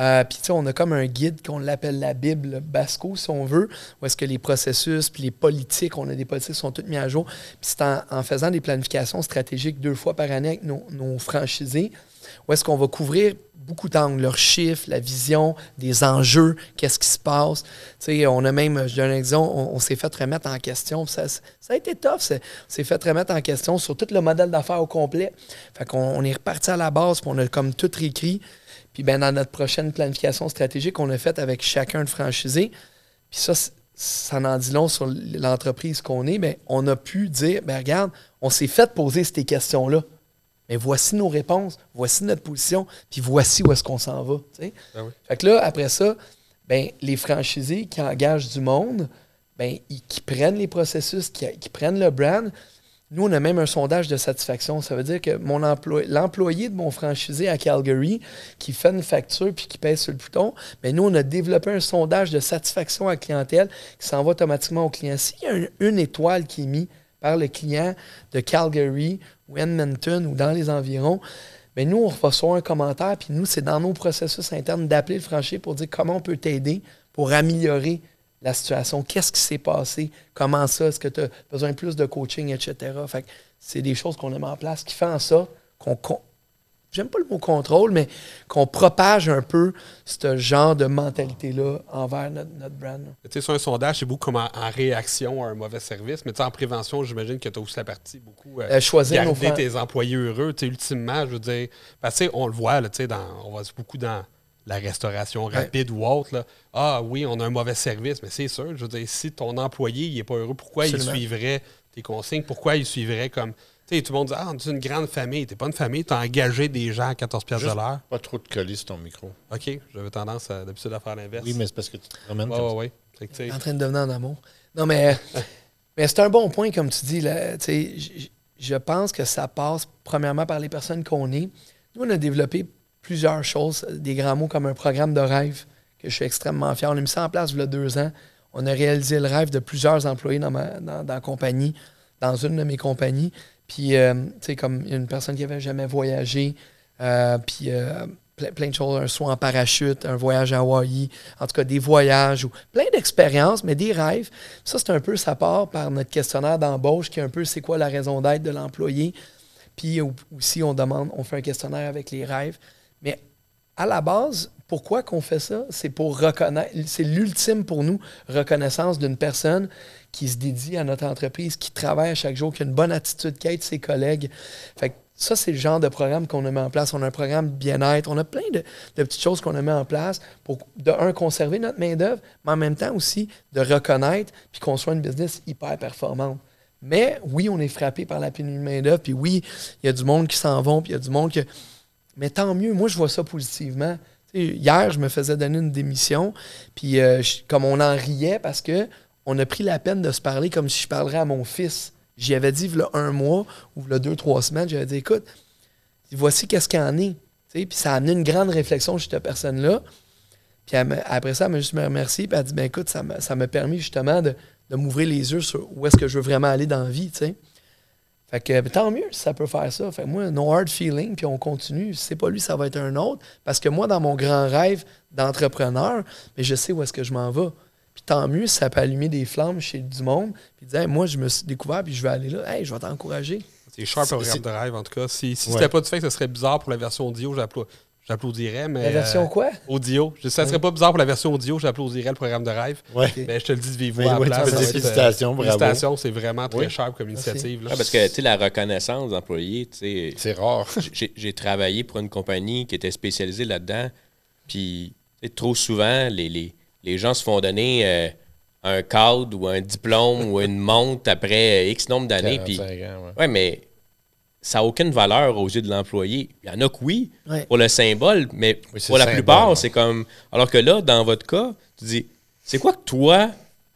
Euh, Puis, tu sais, on a comme un guide qu'on l'appelle la Bible Basco, si on veut, où est-ce que les processus, puis les politiques, on a des politiques qui sont toutes mises à jour. Puis, c'est en, en faisant des planifications stratégiques deux fois par année avec nos, nos franchisés, où est-ce qu'on va couvrir beaucoup d'angles, leurs chiffres, la vision, des enjeux, qu'est-ce qui se passe. On a même, je donne un exemple, on, s'est fait remettre en question. Ça, a été tough. On s'est fait remettre en question sur tout le modèle d'affaires au complet. Fait qu'on on est reparti à la base, puis on a comme tout réécrit. Puis ben, dans notre prochaine planification stratégique, on a fait avec chacun de franchisés. Puis ça, ça en dit long sur l'entreprise qu'on est. Mais on a pu dire, ben regarde, on s'est fait poser ces questions-là. Mais voici nos réponses, voici notre position, puis voici où est-ce qu'on s'en va. Ah oui. Fait que là, après ça, ben, les franchisés qui engagent du monde, ben, ils- qui prennent les processus, qui, qui prennent le brand, nous, on a même un sondage de satisfaction. Ça veut dire que mon l'employé de mon franchisé à Calgary qui fait une facture puis qui pèse sur le bouton, ben nous, on a développé un sondage de satisfaction à la clientèle qui s'envoie automatiquement au client. S'il y a une, une étoile qui est mise par le client de Calgary ou Edmonton ou dans les environs, ben nous, on reçoit un commentaire, puis nous, c'est dans nos processus internes d'appeler le franchisé pour dire comment on peut t'aider pour améliorer la situation. Qu'est-ce qui s'est passé? Comment ça? Est-ce que tu as besoin de plus de coaching, etc.? Fait c'est des choses qu'on a mis en place qui fait en sorte qu'on. J'aime pas le mot contrôle, mais qu'on propage un peu ce genre de mentalité-là envers notre, notre brand. Tu sais, sur un sondage, c'est beaucoup comme en, en réaction à un mauvais service, mais tu sais, en prévention, j'imagine que tu as aussi la partie beaucoup euh, Euh, choisir garder tes employés heureux. Tu sais, ultimement, je veux dire, parce sais, on le voit, là, tu sais, dans, on va beaucoup dans la restauration rapide ou autre. Là. Ah oui, on a un mauvais service, mais c'est sûr, je veux dire, si ton employé n'est pas heureux, pourquoi Absolument. il suivrait tes consignes? Pourquoi il suivrait comme. Tu sais, tout le monde dit Ah, on est une grande famille. T'es pas une famille, tu as engagé des gens à 14 piastres de l'heure. Pas trop de coller sur ton micro. OK, j'avais tendance à- d'habitude à faire l'inverse. Oui, mais c'est parce que tu te que, tu sais, en train de devenir en amour. Non, mais, mais c'est un bon point, comme tu dis. Là, Tu je pense que ça passe premièrement par les personnes qu'on est. Nous, on a développé plusieurs choses, des grands mots comme un programme de rêve que je suis extrêmement fier. On a mis ça en place il y a deux ans. On a réalisé le rêve de plusieurs employés dans, ma, dans, dans la compagnie, dans une de mes compagnies. Puis, euh, tu sais, comme une personne qui avait jamais voyagé, euh, puis euh, plein, de choses, un saut en parachute, un voyage à Hawaï, en tout cas des voyages ou plein d'expériences, mais des rêves. Ça, c'est un peu, ça part par notre questionnaire d'embauche qui est un peu c'est quoi la raison d'être de l'employé. Puis au- aussi, on demande, on fait un questionnaire avec les rêves. Mais à la base, pourquoi qu'on fait ça? C'est pour reconnaître, c'est l'ultime pour nous, reconnaissance d'une personne qui se dédie à notre entreprise, qui travaille à chaque jour, qui a une bonne attitude, qui aide ses collègues. Fait que ça, c'est le genre de programme qu'on a mis en place. On a un programme bien-être. On a plein de, petites choses qu'on a mis en place pour, de un, conserver notre main-d'œuvre, mais en même temps aussi de reconnaître puis qu'on soit une business hyper performante. Mais oui, on est frappé par la pénurie de main-d'œuvre, puis oui, il y a du monde qui s'en vont, puis il y a du monde qui. Mais tant mieux, moi, je vois ça positivement. Hier, je me faisais donner une démission, puis euh, comme on en riait parce que on a pris la peine de se parler comme si je parlerais à mon fils. J'y avais dit, il un mois ou il deux, trois semaines, j'avais dit, écoute, voici qu'est-ce qu'il en est. Puis ça a amené une grande réflexion chez cette personne-là. Puis après ça, elle m'a juste me remercié. Puis elle a dit, ben écoute, ça m'a permis justement de, m'ouvrir les yeux sur où est-ce que je veux vraiment aller dans la vie. Fait que ben, tant mieux si ça peut faire ça. Fait que moi, no hard feeling, puis on continue. Si c'est pas lui, ça va être un autre. Parce que moi, dans mon grand rêve d'entrepreneur, mais je sais où est-ce que je m'en vais. Puis tant mieux si ça peut allumer des flammes chez du monde. Puis dire, Hey, moi, je me suis découvert, puis je vais aller là. Hey, je vais t'encourager. C'est sharp programme c'est- Drive, en tout cas. Si, si Ouais. c'était pas du fait que ce serait bizarre pour la version audio, j'appla- j'applaudirais. Mais, La version euh, quoi? Audio. Je- Ça serait pas bizarre pour la version audio, j'applaudirais le programme de Drive. Ouais. Mais je te le dis de vive voix Oui, oui, euh, félicitations, bravo. Félicitations, c'est vraiment très Oui. sharp comme initiative. là. Ah, parce que, tu sais, la reconnaissance d'employés, tu sais, C'est rare. j'ai travaillé pour une compagnie qui était spécialisée là-dedans. Puis, trop souvent, les, les, les gens se font donner euh, un cadre ou un diplôme ou une montre après X nombre d'années. Puis, 45 ans, ouais. ouais, mais ça n'a aucune valeur aux yeux de l'employé. Il y en a que oui, Ouais. pour le symbole, mais Oui, pour la symbole, plupart, ouais. c'est comme. Alors que là, dans votre cas, tu dis c'est quoi que toi,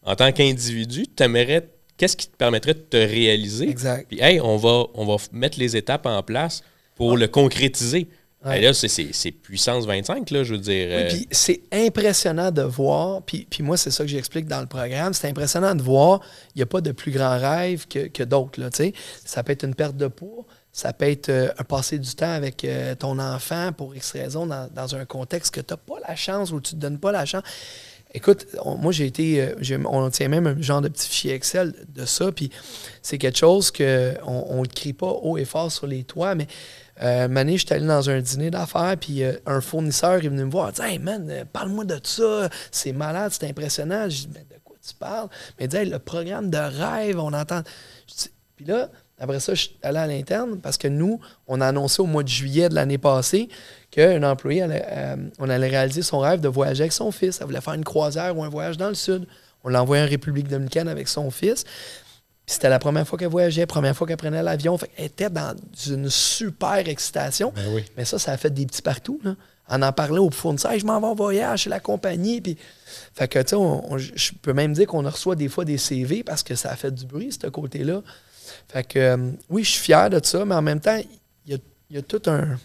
en tant qu'individu, t'aimerais. Qu'est-ce qui te permettrait de te réaliser? Exact. Puis, hey, on va, on va mettre les étapes en place pour le concrétiser. Ouais. Et là, c'est- c'est c'est puissance 25, là, je veux dire. Oui, euh, puis c'est impressionnant de voir, puis, puis moi, c'est ça que j'explique dans le programme, c'est impressionnant de voir, il n'y a pas de plus grand rêve que, que d'autres, là, tu sais. Ça peut être une perte de poids, ça peut être euh, un passer du temps avec euh, ton enfant pour X raison dans, dans un contexte que tu n'as pas la chance ou tu ne te donnes pas la chance. Écoute, moi, j'ai été, euh, on tient même un genre de petit fichier Excel de ça, puis c'est quelque chose que on ne crie pas haut et fort sur les toits, mais euh, une année, j'étais allé dans un dîner d'affaires, puis un fournisseur est venu me voir. Il dit Hey man, parle-moi de ça, c'est malade, c'est impressionnant. Je dis Ben, De quoi tu parles Mais il dit Hey, le programme de rêve, on entend. Je Puis là, après ça, je suis allé à l'interne parce que nous, on a annoncé au mois de juillet de l'année passée qu'un employé, allait, euh, on allait réaliser son rêve de voyager avec son fils. Elle voulait faire une croisière ou un voyage dans le sud. On l'a envoyé en République dominicaine avec son fils. C'était la première fois qu'elle voyageait, première fois qu'elle prenait l'avion. Qu'elle était dans une super excitation. Ben oui. Mais ça, ça a fait des petits partout. Là. On en parlait au fournisseur, je m'en vais en voyage chez la compagnie. Puis... Fait que, tu sais, je peux même dire qu'on reçoit des fois des CV parce que ça a fait du bruit, ce côté-là. Fait que, euh, oui, je suis fier de ça, mais en même temps, il y a, il y a tout un.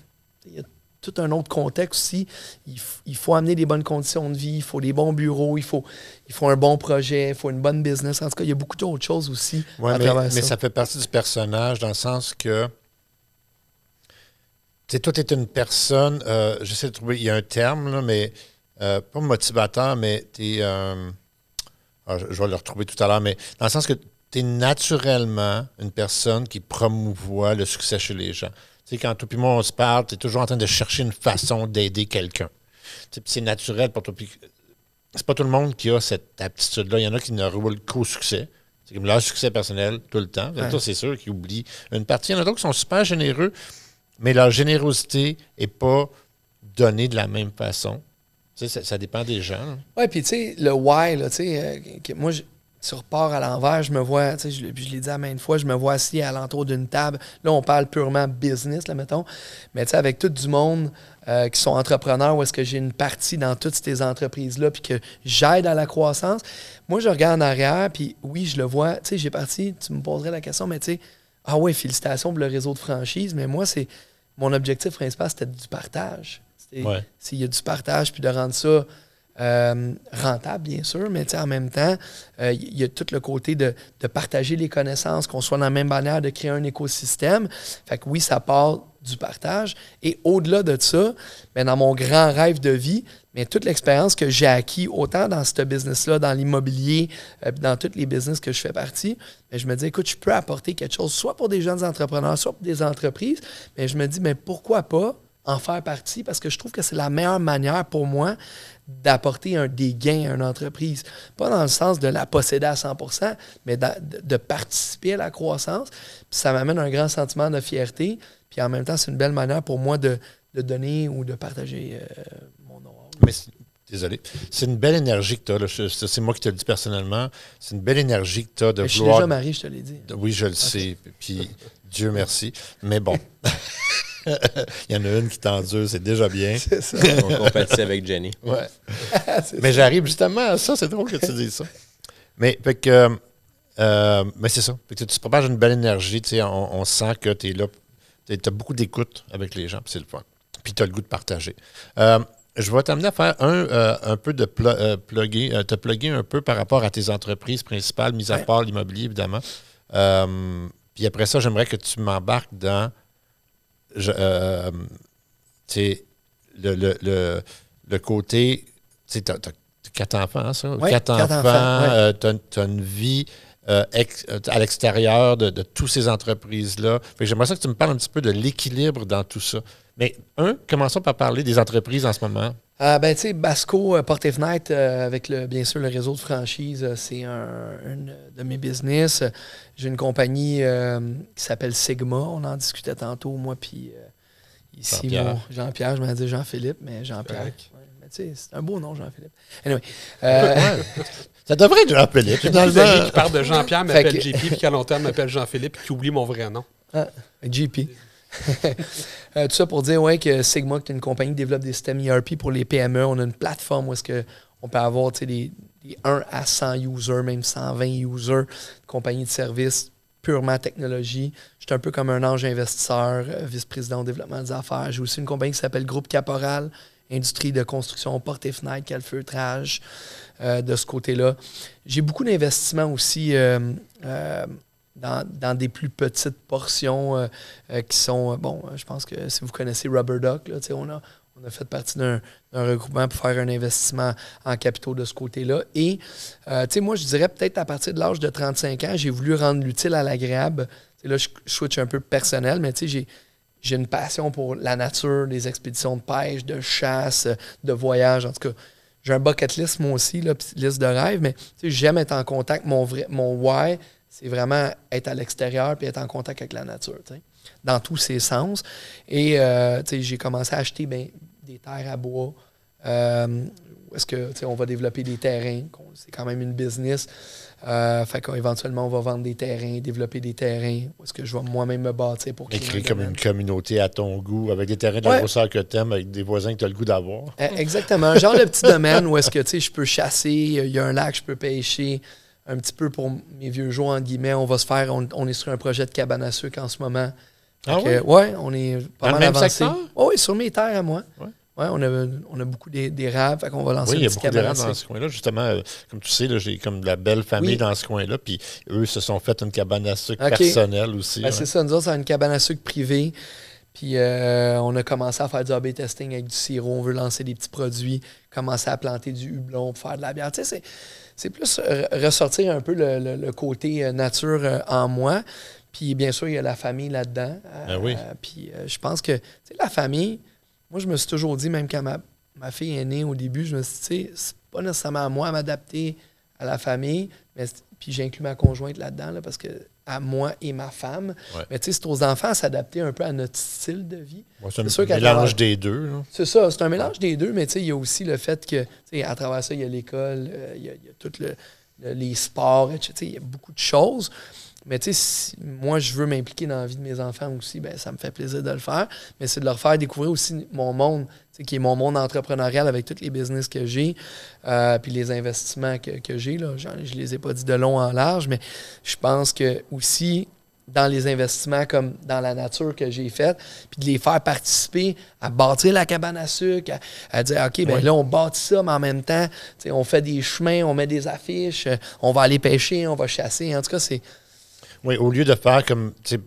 il y a tout un autre contexte aussi. Il, il faut amener des bonnes conditions de vie, il faut des bons bureaux, il faut, il faut un bon projet, il faut une bonne business. En tout cas, il y a beaucoup d'autres choses aussi Ouais, à mais, travers mais ça. ça fait partie du personnage dans le sens que. Tu sais, toi, tu es une personne. euh, J'essaie de trouver. Il y a un terme, là, mais. euh, pas motivateur, mais tu es. je, je vais le retrouver tout à l'heure, mais dans le sens que tu es naturellement une personne qui promouvoit le succès chez les gens. Tu sais, quand toi et moi, on se parle, tu es toujours en train de chercher une façon d'aider quelqu'un. Tu sais, puis C'est naturel pour toi. C'est pas tout le monde qui a cette aptitude-là. Il y en a qui ne roulent qu'au succès. C'est comme leur succès personnel tout le temps. Ouais. C'est sûr qu'ils oublient une partie. Il y en a d'autres qui sont super généreux, mais leur générosité n'est pas donnée de la même façon. Tu sais, ça, ça dépend des gens. Ouais, puis tu sais, le why, là, tu sais, euh, moi, tu repars à l'envers, je me vois, tu sais, je, l'ai- puis je l'ai dit à maintes fois, je me vois assis à l'entour d'une table. Là, on parle purement business, là, mettons. Mais tu sais, avec tout du monde euh, qui sont entrepreneurs, où est-ce que j'ai une partie dans toutes ces entreprises-là, puis que j'aide à la croissance. Moi, je regarde en arrière, puis oui, je le vois. Tu sais, j'ai parti, tu me poserais la question, mais tu sais, ah ouais, félicitations pour le réseau de franchise, mais moi, c'est mon objectif principal, c'était du partage. Ouais. S'il y a du partage, puis de rendre ça euh, rentable, bien sûr, mais en même temps, euh, il y a tout le côté de, partager les connaissances, qu'on soit dans la même manière, de créer un écosystème. Fait que oui, ça part du partage. Et au-delà de ça, ben, dans mon grand rêve de vie, mais toute l'expérience que j'ai acquis, autant dans ce business-là, dans l'immobilier, euh, dans tous les business que je fais partie, ben, je me dis, écoute, je peux apporter quelque chose, soit pour des jeunes entrepreneurs, soit pour des entreprises, mais je me dis, mais pourquoi pas en faire partie parce que je trouve que c'est la meilleure manière pour moi d'apporter un, des gains à une entreprise. Pas dans le sens de la posséder à 100% mais de, de participer à la croissance. Puis ça m'amène un grand sentiment de fierté. Puis en même temps, c'est une belle manière pour moi de, de donner ou de partager euh, mon nom. Mais désolé. C'est une belle énergie que tu as. Là. Je- C'est moi qui te le dis personnellement. C'est une belle énergie que tu as de Mais je suis déjà marié, je te l'ai dit. Oui, je le sais. Puis Dieu merci. Mais bon. Il y en a une qui t'endure, c'est déjà bien. C'est ça. on compatit avec Jenny. Ouais. Mais j'arrive justement à ça. C'est drôle que tu dises ça. Mais, fait que, euh, mais c'est ça. Fait que tu propages une belle énergie. tu sais, On, on sent que tu es là. Tu as beaucoup d'écoute avec les gens. C'est le fun. Puis tu as le goût de partager. Euh, je vais t'amener à faire un, euh, un peu de pl euh, plugger, euh, te plugger un peu par rapport à tes entreprises principales, mis à Ouais. part l'immobilier, évidemment. Euh, puis après ça, j'aimerais que tu m'embarques dans euh, tu le, le, le, le côté. Tu t'as quatre enfants, hein, ça? Quatre, quatre enfants, enfants, ouais. euh, t'as une vie euh, ex- à l'extérieur de, de toutes ces entreprises-là. J'aimerais ça que tu me parles un petit peu de l'équilibre dans tout ça. Mais un, commençons par parler des entreprises en ce moment. Ah, ben, tu sais, Basco, euh, Porte et Fenêtre, euh, avec le, bien sûr le réseau de franchise, euh, c'est un, de mes business. Euh, J'ai une compagnie euh, qui s'appelle Sigma. On en discutait tantôt, moi, puis euh, ici, Jean-Pierre. mon Jean-Pierre, je m'en dit Jean-Philippe, mais Jean-Pierre. Ouais, mais tu sais, c'est un beau nom, Jean-Philippe. Anyway. euh, Ça devrait être Jean-Philippe. Les finalement. amis qui parlent de Jean-Pierre m'appellent JP, puis qu'à long terme m'appellent Jean-Philippe, qui oublie mon vrai nom. GP. Euh, tout ça pour dire ouais, que Sigma, qui est une compagnie qui développe des systèmes ERP pour les PME, on a une plateforme où est-ce on peut avoir des, des 1 à 100 users, même 120 users, compagnie de services purement technologie. Je suis un peu comme un ange investisseur, euh, vice-président au développement des affaires. J'ai aussi une compagnie qui s'appelle Groupe Caporal, industrie de construction, porte et fenêtre, calfeutrage, euh, de ce côté-là. J'ai beaucoup d'investissements aussi euh, euh, dans, dans des plus petites portions euh, euh, qui sont, euh, bon, je pense que si vous connaissez Rubber Duck, là, on a, on a fait partie d'un regroupement pour faire un investissement en capitaux de ce côté-là. Et, moi, je dirais peut-être à partir de l'âge de 35 ans, j'ai voulu rendre l'utile à l'agréable. Là, je switch un peu personnel, mais j'ai j'ai une passion pour la nature, les expéditions de pêche, de chasse, de voyage. En tout cas, j'ai un bucket list, moi aussi, là, liste de rêves, mais j'aime être en contact. Mon, vrai, mon why, c'est vraiment être à l'extérieur puis être en contact avec la nature, tu sais, dans tous ses sens. Et euh, tu sais, j'ai commencé à acheter ben, des terres à bois. Euh, où est-ce que tu sais, on va développer des terrains? C'est quand même une business. Euh, fait qu'éventuellement, on va vendre des terrains, développer des terrains. Où est-ce que je vais moi-même me bâtir pour créer un comme une communauté à ton goût, avec des terrains de la Ouais. grosseur que tu aimes, avec des voisins que tu as le goût d'avoir. Eh, Exactement. Genre de petit domaine où est-ce que je peux chasser, il y a un lac, je peux pêcher. Un petit peu pour mes vieux jours, entre guillemets. On va se faire, on, on est sur un projet de cabane à sucre en ce moment. Ah que, ouais, on est pas Dans mal avancé. Oh, oui, sur mes terres à moi. Ouais. Ouais, on, a, on a beaucoup d'é- d'érables, fait qu'on va lancer Oui, il y une a petite beaucoup cabane à d'érable dans ce coin-là. Justement, euh, comme tu sais, j'ai comme de la belle famille Oui. dans ce coin-là. Puis eux se sont fait une cabane à sucre personnelle aussi. Ben, ouais. C'est ça, nous autres, c'est une cabane à sucre privée. Puis euh, on a commencé à faire du A/B testing avec du sirop. On veut lancer des petits produits, commencer à planter du hublon pour faire de la bière. Tu sais, c'est, c'est plus ressortir un peu le, le- le côté euh, nature euh, en moi. Puis bien sûr, il y a la famille là-dedans. Ben oui. puis euh, je pense que tu sais, la famille, moi, je me suis toujours dit, même quand ma, ma fille est née au début, je me suis dit, tu sais, c'est pas nécessairement à moi à m'adapter à la famille, mais puis j'inclus ma conjointe là-dedans, là, parce que à moi et ma femme. Ouais. Mais tu sais, c'est aux enfants à s'adapter un peu à notre style de vie. Ouais, c'est un sûr mélange travers- des deux. C'est ça, c'est un mélange des deux, mais tu sais, il y a aussi le fait que, tu sais, à travers ça, il y a l'école, euh, il y a, il y a tout le, le- les sports, etc. Il y a beaucoup de choses. Mais tu sais, si moi, je veux m'impliquer dans la vie de mes enfants aussi, ben, ça me fait plaisir de le faire. Mais c'est de leur faire découvrir aussi mon monde, tu sais, qui est mon monde entrepreneurial avec tous les business que j'ai, euh, puis les investissements que, que j'ai. Là. Je les ai pas dit de long en large, mais je pense que aussi, dans les investissements comme dans la nature que j'ai fait, puis de les faire participer à bâtir la cabane à sucre, à, à dire OK, ben là, on bâtit ça, mais en même temps, tu sais, on fait des chemins, on met des affiches, on va aller pêcher, on va chasser. En tout cas, c'est Oui, au lieu de faire comme. de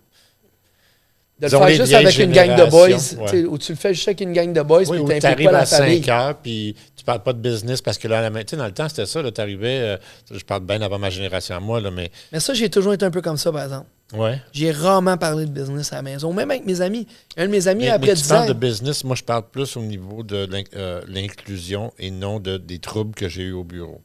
le faire juste avec une gang de boys, générations, tu sais, ou tu le fais juste avec une gang de boys, Oui, puis où tu arrives pas la à famille. 5 heures, puis tu parles pas de business parce que là, à la main- tu sais, dans le temps, c'était ça. Tu arrivais, euh, je parle bien avant ma génération à moi, là, mais Mais ça, j'ai toujours été un peu comme ça, par exemple. ouais. J'ai rarement parlé de business à la maison, même avec mes amis. Un de mes amis, Mais, après mais tu 10 parles ans, de business, moi je parle plus au niveau de euh, l'inclusion et non de, des troubles que j'ai eu au bureau.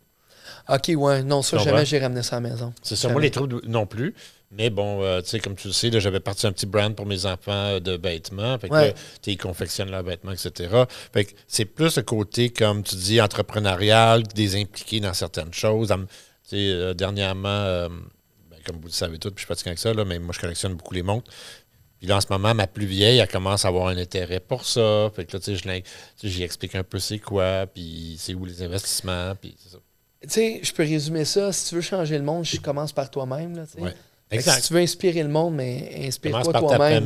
OK, ouais, non, ça, jamais j'ai ramené ça à la maison. C'est ça, moi les troubles non plus. Mais bon, euh, tu sais, comme tu le sais, j'avais parti un petit brand pour mes enfants euh, de vêtements. Fait que Ouais. là, tu sais, ils confectionnent leurs vêtements, etc. Fait que c'est plus le côté, comme tu dis, entrepreneurial, des impliqués dans certaines choses. Tu sais, euh, dernièrement, euh, ben, comme vous le savez tous, puis je suis fatigué avec ça, là, mais moi, je collectionne beaucoup les montres. Puis là, en ce moment, ma plus vieille, elle commence à avoir un intérêt pour ça. Fait que là, tu sais, tu j'y explique un peu c'est quoi, puis c'est où les investissements, puis c'est ça. Tu sais, je peux résumer ça. Si tu veux changer le monde, je commence par toi-même. là, tu sais. Ouais. Si tu veux inspirer le monde, mais inspire-toi toi-même.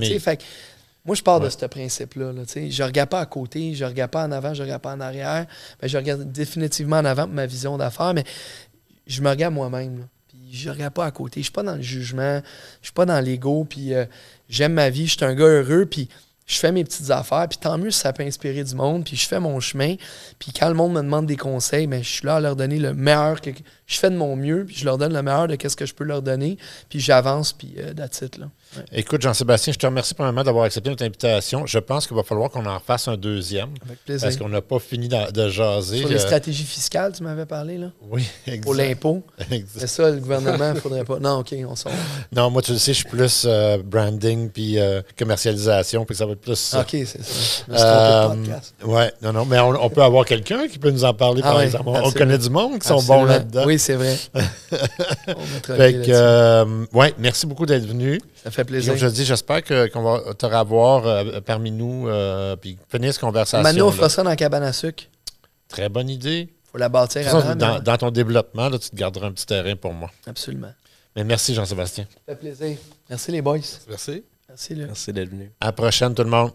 moi, je pars de ce principe-là. Là, je ne regarde pas à côté, je ne regarde pas en avant, je ne regarde pas en arrière. Mais je regarde définitivement en avant pour ma vision d'affaires, mais je me regarde moi-même. je ne regarde pas à côté. Je ne suis pas dans le jugement, je ne suis pas dans l'ego. Puis euh, j'aime ma vie, je suis un gars heureux. Puis je fais mes petites affaires. Puis tant mieux si ça peut inspirer du monde. Puis je fais mon chemin. Puis quand le monde me demande des conseils, ben, je suis là à leur donner le meilleur que je fais de mon mieux, puis je leur donne le meilleur de ce que je peux leur donner, puis j'avance, puis euh, that's it, là. Ouais. Écoute, Jean-Sébastien, je te remercie premièrement d'avoir accepté notre invitation. Je pense qu'il va falloir qu'on en fasse un deuxième. Avec plaisir. Parce qu'on n'a pas fini de, de jaser. Sur les Euh, stratégies fiscales, tu m'avais parlé, là? Oui, Pour exact. l'impôt. Exact. C'est ça, le gouvernement, il faudrait pas. Non, OK, on va. Non, moi, tu le sais, je suis plus euh, branding puis euh, commercialisation, puis ça va être plus. OK, c'est ça. Je me de Euh, podcast. ouais, non, non, mais on, on peut avoir quelqu'un qui peut nous en parler, Ah par ouais, exemple. On- On connaît du monde qui sont bons là-dedans. Oui, c'est vrai. on Fait que, euh, ouais, merci beaucoup d'être venu. ça fait plaisir. Comme je dis, j'espère que- qu'on va te revoir euh, parmi nous, euh, puis finir cette conversation. Maintenant, on fera ça dans la cabane à sucre. Très bonne idée. faut la bâtir avant. dans, mais- dans ton développement, là, tu te garderas un petit terrain pour moi. Absolument. Mais merci, Jean-Sébastien. Ça fait plaisir. Merci, les boys. Merci. Merci, Luc. Merci d'être venu. À la prochaine, tout le monde.